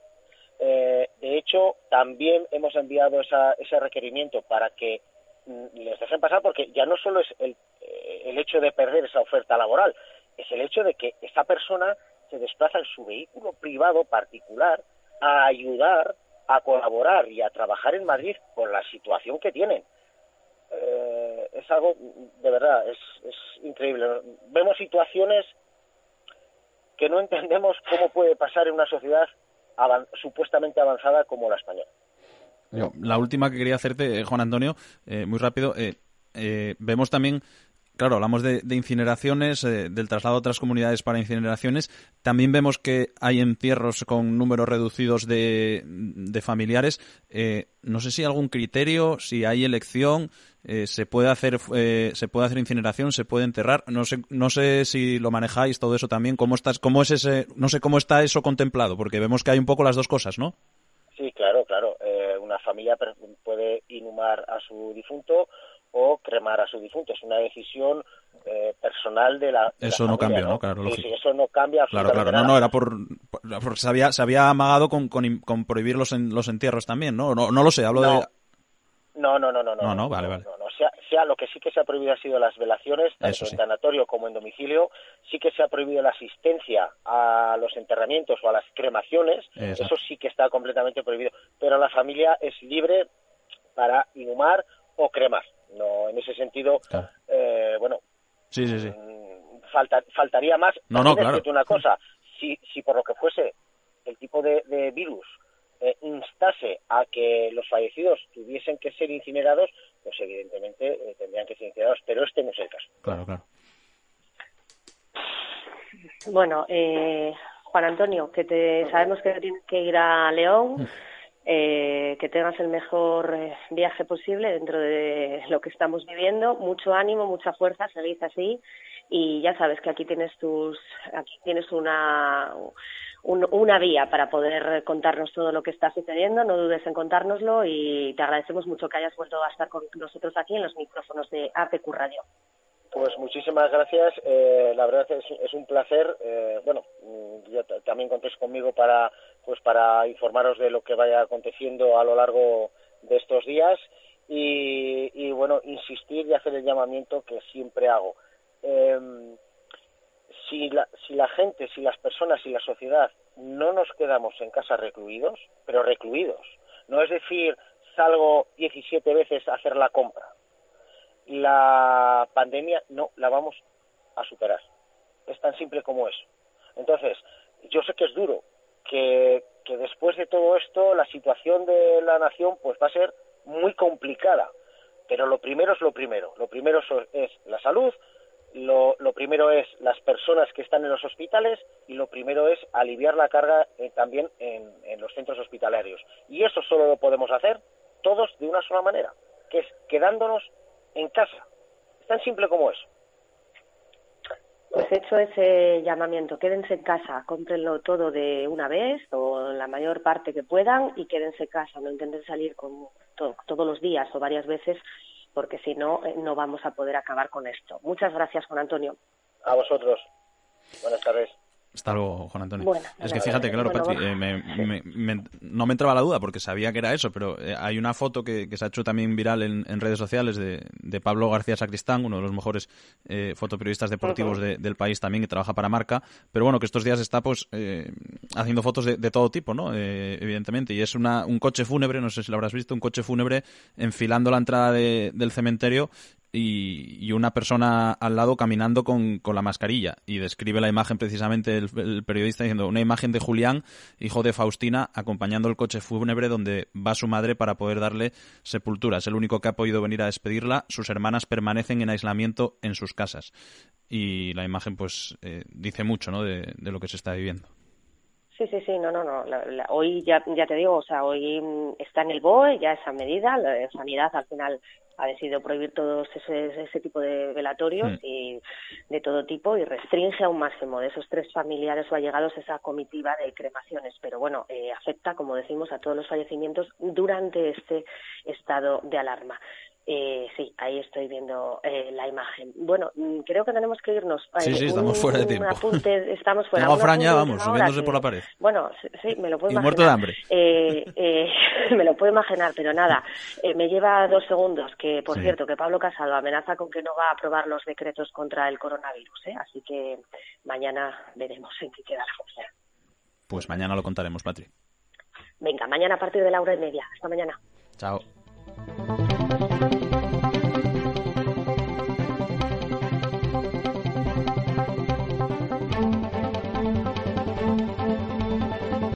Eh, de hecho, también hemos enviado ese requerimiento para que mm, les dejen pasar porque ya no solo es el, eh, el hecho de perder esa oferta laboral, es el hecho de que esa persona se desplaza en su vehículo privado particular a ayudar, a colaborar y a trabajar en Madrid por la situación que tienen. Eh, es algo, de verdad, es, es increíble. Vemos situaciones que no entendemos cómo puede pasar en una sociedad supuestamente avanzada como la española. La última que quería hacerte, eh, Juan Antonio, eh, muy rápido. vemos también claro, hablamos de, incineraciones, eh, del traslado a otras comunidades para incineraciones. También vemos que hay entierros con números reducidos de, familiares. Eh, no sé si hay algún criterio, si hay elección, eh, se puede hacer se puede hacer incineración, se puede enterrar. No sé, no sé si lo manejáis todo eso también. ¿Cómo estás? ¿Cómo es ese? No sé cómo está eso contemplado, porque vemos que hay un poco las dos cosas, ¿no? Sí, claro, claro. una familia puede inhumar a su difunto o cremar a su difunto. Es una decisión eh, personal de la. eso no cambia, ¿no? Claro, sí, sí, eso no cambia. Claro, claro. No, no, era por. porque se había, se había amagado con, con, prohibir los, los entierros también, ¿no? No, no lo sé, hablo de. No, no, no, no. No, no, vale, vale. No, sea, sea, lo que sí que se ha prohibido ha sido las velaciones, tanto en tanatorio como en domicilio. Sí que se ha prohibido la asistencia a los enterramientos o a las cremaciones. Eso sí que está completamente prohibido. Pero la familia es libre para inhumar o cremar. No, en ese sentido, eh, bueno, sí, sí, sí. Mm, falta, faltaría más. No, no, claro. Una cosa, si, si por lo que fuese el tipo de, virus eh, instase a que los fallecidos tuviesen que ser incinerados, pues evidentemente eh, tendrían que ser incinerados, pero este no es el caso. Claro, claro. Bueno, eh, Juan Antonio, que te sabemos que tienes que ir a León. Eh, que tengas el mejor eh, viaje posible dentro de lo que estamos viviendo. Mucho ánimo, mucha fuerza, seguid así y ya sabes que aquí tienes tus, aquí tienes una una vía para poder contarnos todo lo que está sucediendo. No dudes en contárnoslo y te agradecemos mucho que hayas vuelto a estar con nosotros aquí en los micrófonos de APQ Radio. Pues muchísimas gracias. Eh, la verdad es, es un placer. Eh, bueno, mm, también contéis conmigo para, pues para informaros de lo que vaya aconteciendo a lo largo de estos días y, bueno, insistir y hacer el llamamiento que siempre hago. Em, si, la, si la gente, si las personas, si la sociedad no nos quedamos en casa recluidos, pero recluidos, no es decir, salgo 17 veces a hacer la compra, la pandemia no la vamos a superar. Es tan simple como eso. Entonces, yo sé que es duro, que, que después de todo esto la situación de la nación pues va a ser muy complicada. Pero lo primero es lo primero. Lo primero es la salud, lo, lo primero es las personas que están en los hospitales y lo primero es aliviar la carga eh, también en, en los centros hospitalarios. Y eso solo lo podemos hacer todos de una sola manera, que es quedándonos en casa. Es tan simple como eso. Pues hecho ese llamamiento, quédense en casa, cómprenlo todo de una vez o la mayor parte que puedan y quédense en casa, no intenten salir con todos los días o varias veces porque si no, eh, no vamos a poder acabar con esto. Muchas gracias, Juan Antonio. A vosotros. Buenas tardes. Hasta luego, Juan Antonio. es que fíjate, claro, Patri, eh, no me entraba la duda porque sabía que era eso, pero eh, hay una foto que, se ha hecho también viral en, redes sociales de, Pablo García Sacristán, uno de los mejores eh, fotoperiodistas deportivos del país también, que trabaja para Marca, pero bueno, que estos días está pues haciendo fotos de, todo tipo, ¿no? evidentemente, y es una, un coche fúnebre, no sé si lo habrás visto, un coche fúnebre enfilando la entrada del cementerio y, una persona al lado caminando con, con, la mascarilla. Y describe la imagen precisamente el, periodista diciendo una imagen de Julián, hijo de Faustina, acompañando el coche fúnebre donde va su madre para poder darle sepultura. Es el único que ha podido venir a despedirla. Sus hermanas permanecen en aislamiento en sus casas. Y la imagen pues eh, dice mucho ¿no? de, de lo que se está viviendo. Sí, sí, sí, no, no, no. hoy ya, ya te digo, o sea, hoy mm, está en el BOE ya esa medida. La sanidad al final ha decidido prohibir todos ese, ese tipo de velatorios mm. y de todo tipo y restringe a un máximo de esos tres familiares o allegados esa comitiva de cremaciones. Pero bueno, eh, afecta, como decimos, a todos los fallecimientos durante este estado de alarma. Eh, sí, ahí estoy viendo eh, la imagen. Bueno, mm, creo que tenemos que irnos. Sí, sí, estamos fuera de tiempo. estamos fuera. Tengo Fraña, vamos, subiéndose por la pared. Bueno, sí, me lo puedo y imaginar. muerto de hambre. Eh, eh, me lo puedo imaginar, pero nada, eh, me lleva dos segundos que, por cierto, que Pablo Casado amenaza con que no va a aprobar los decretos contra el coronavirus, ¿eh? Así que mañana veremos en qué queda la cosa. Pues mañana lo contaremos, Patri. Venga, mañana a partir de la hora y media. Hasta mañana. Chao. thank you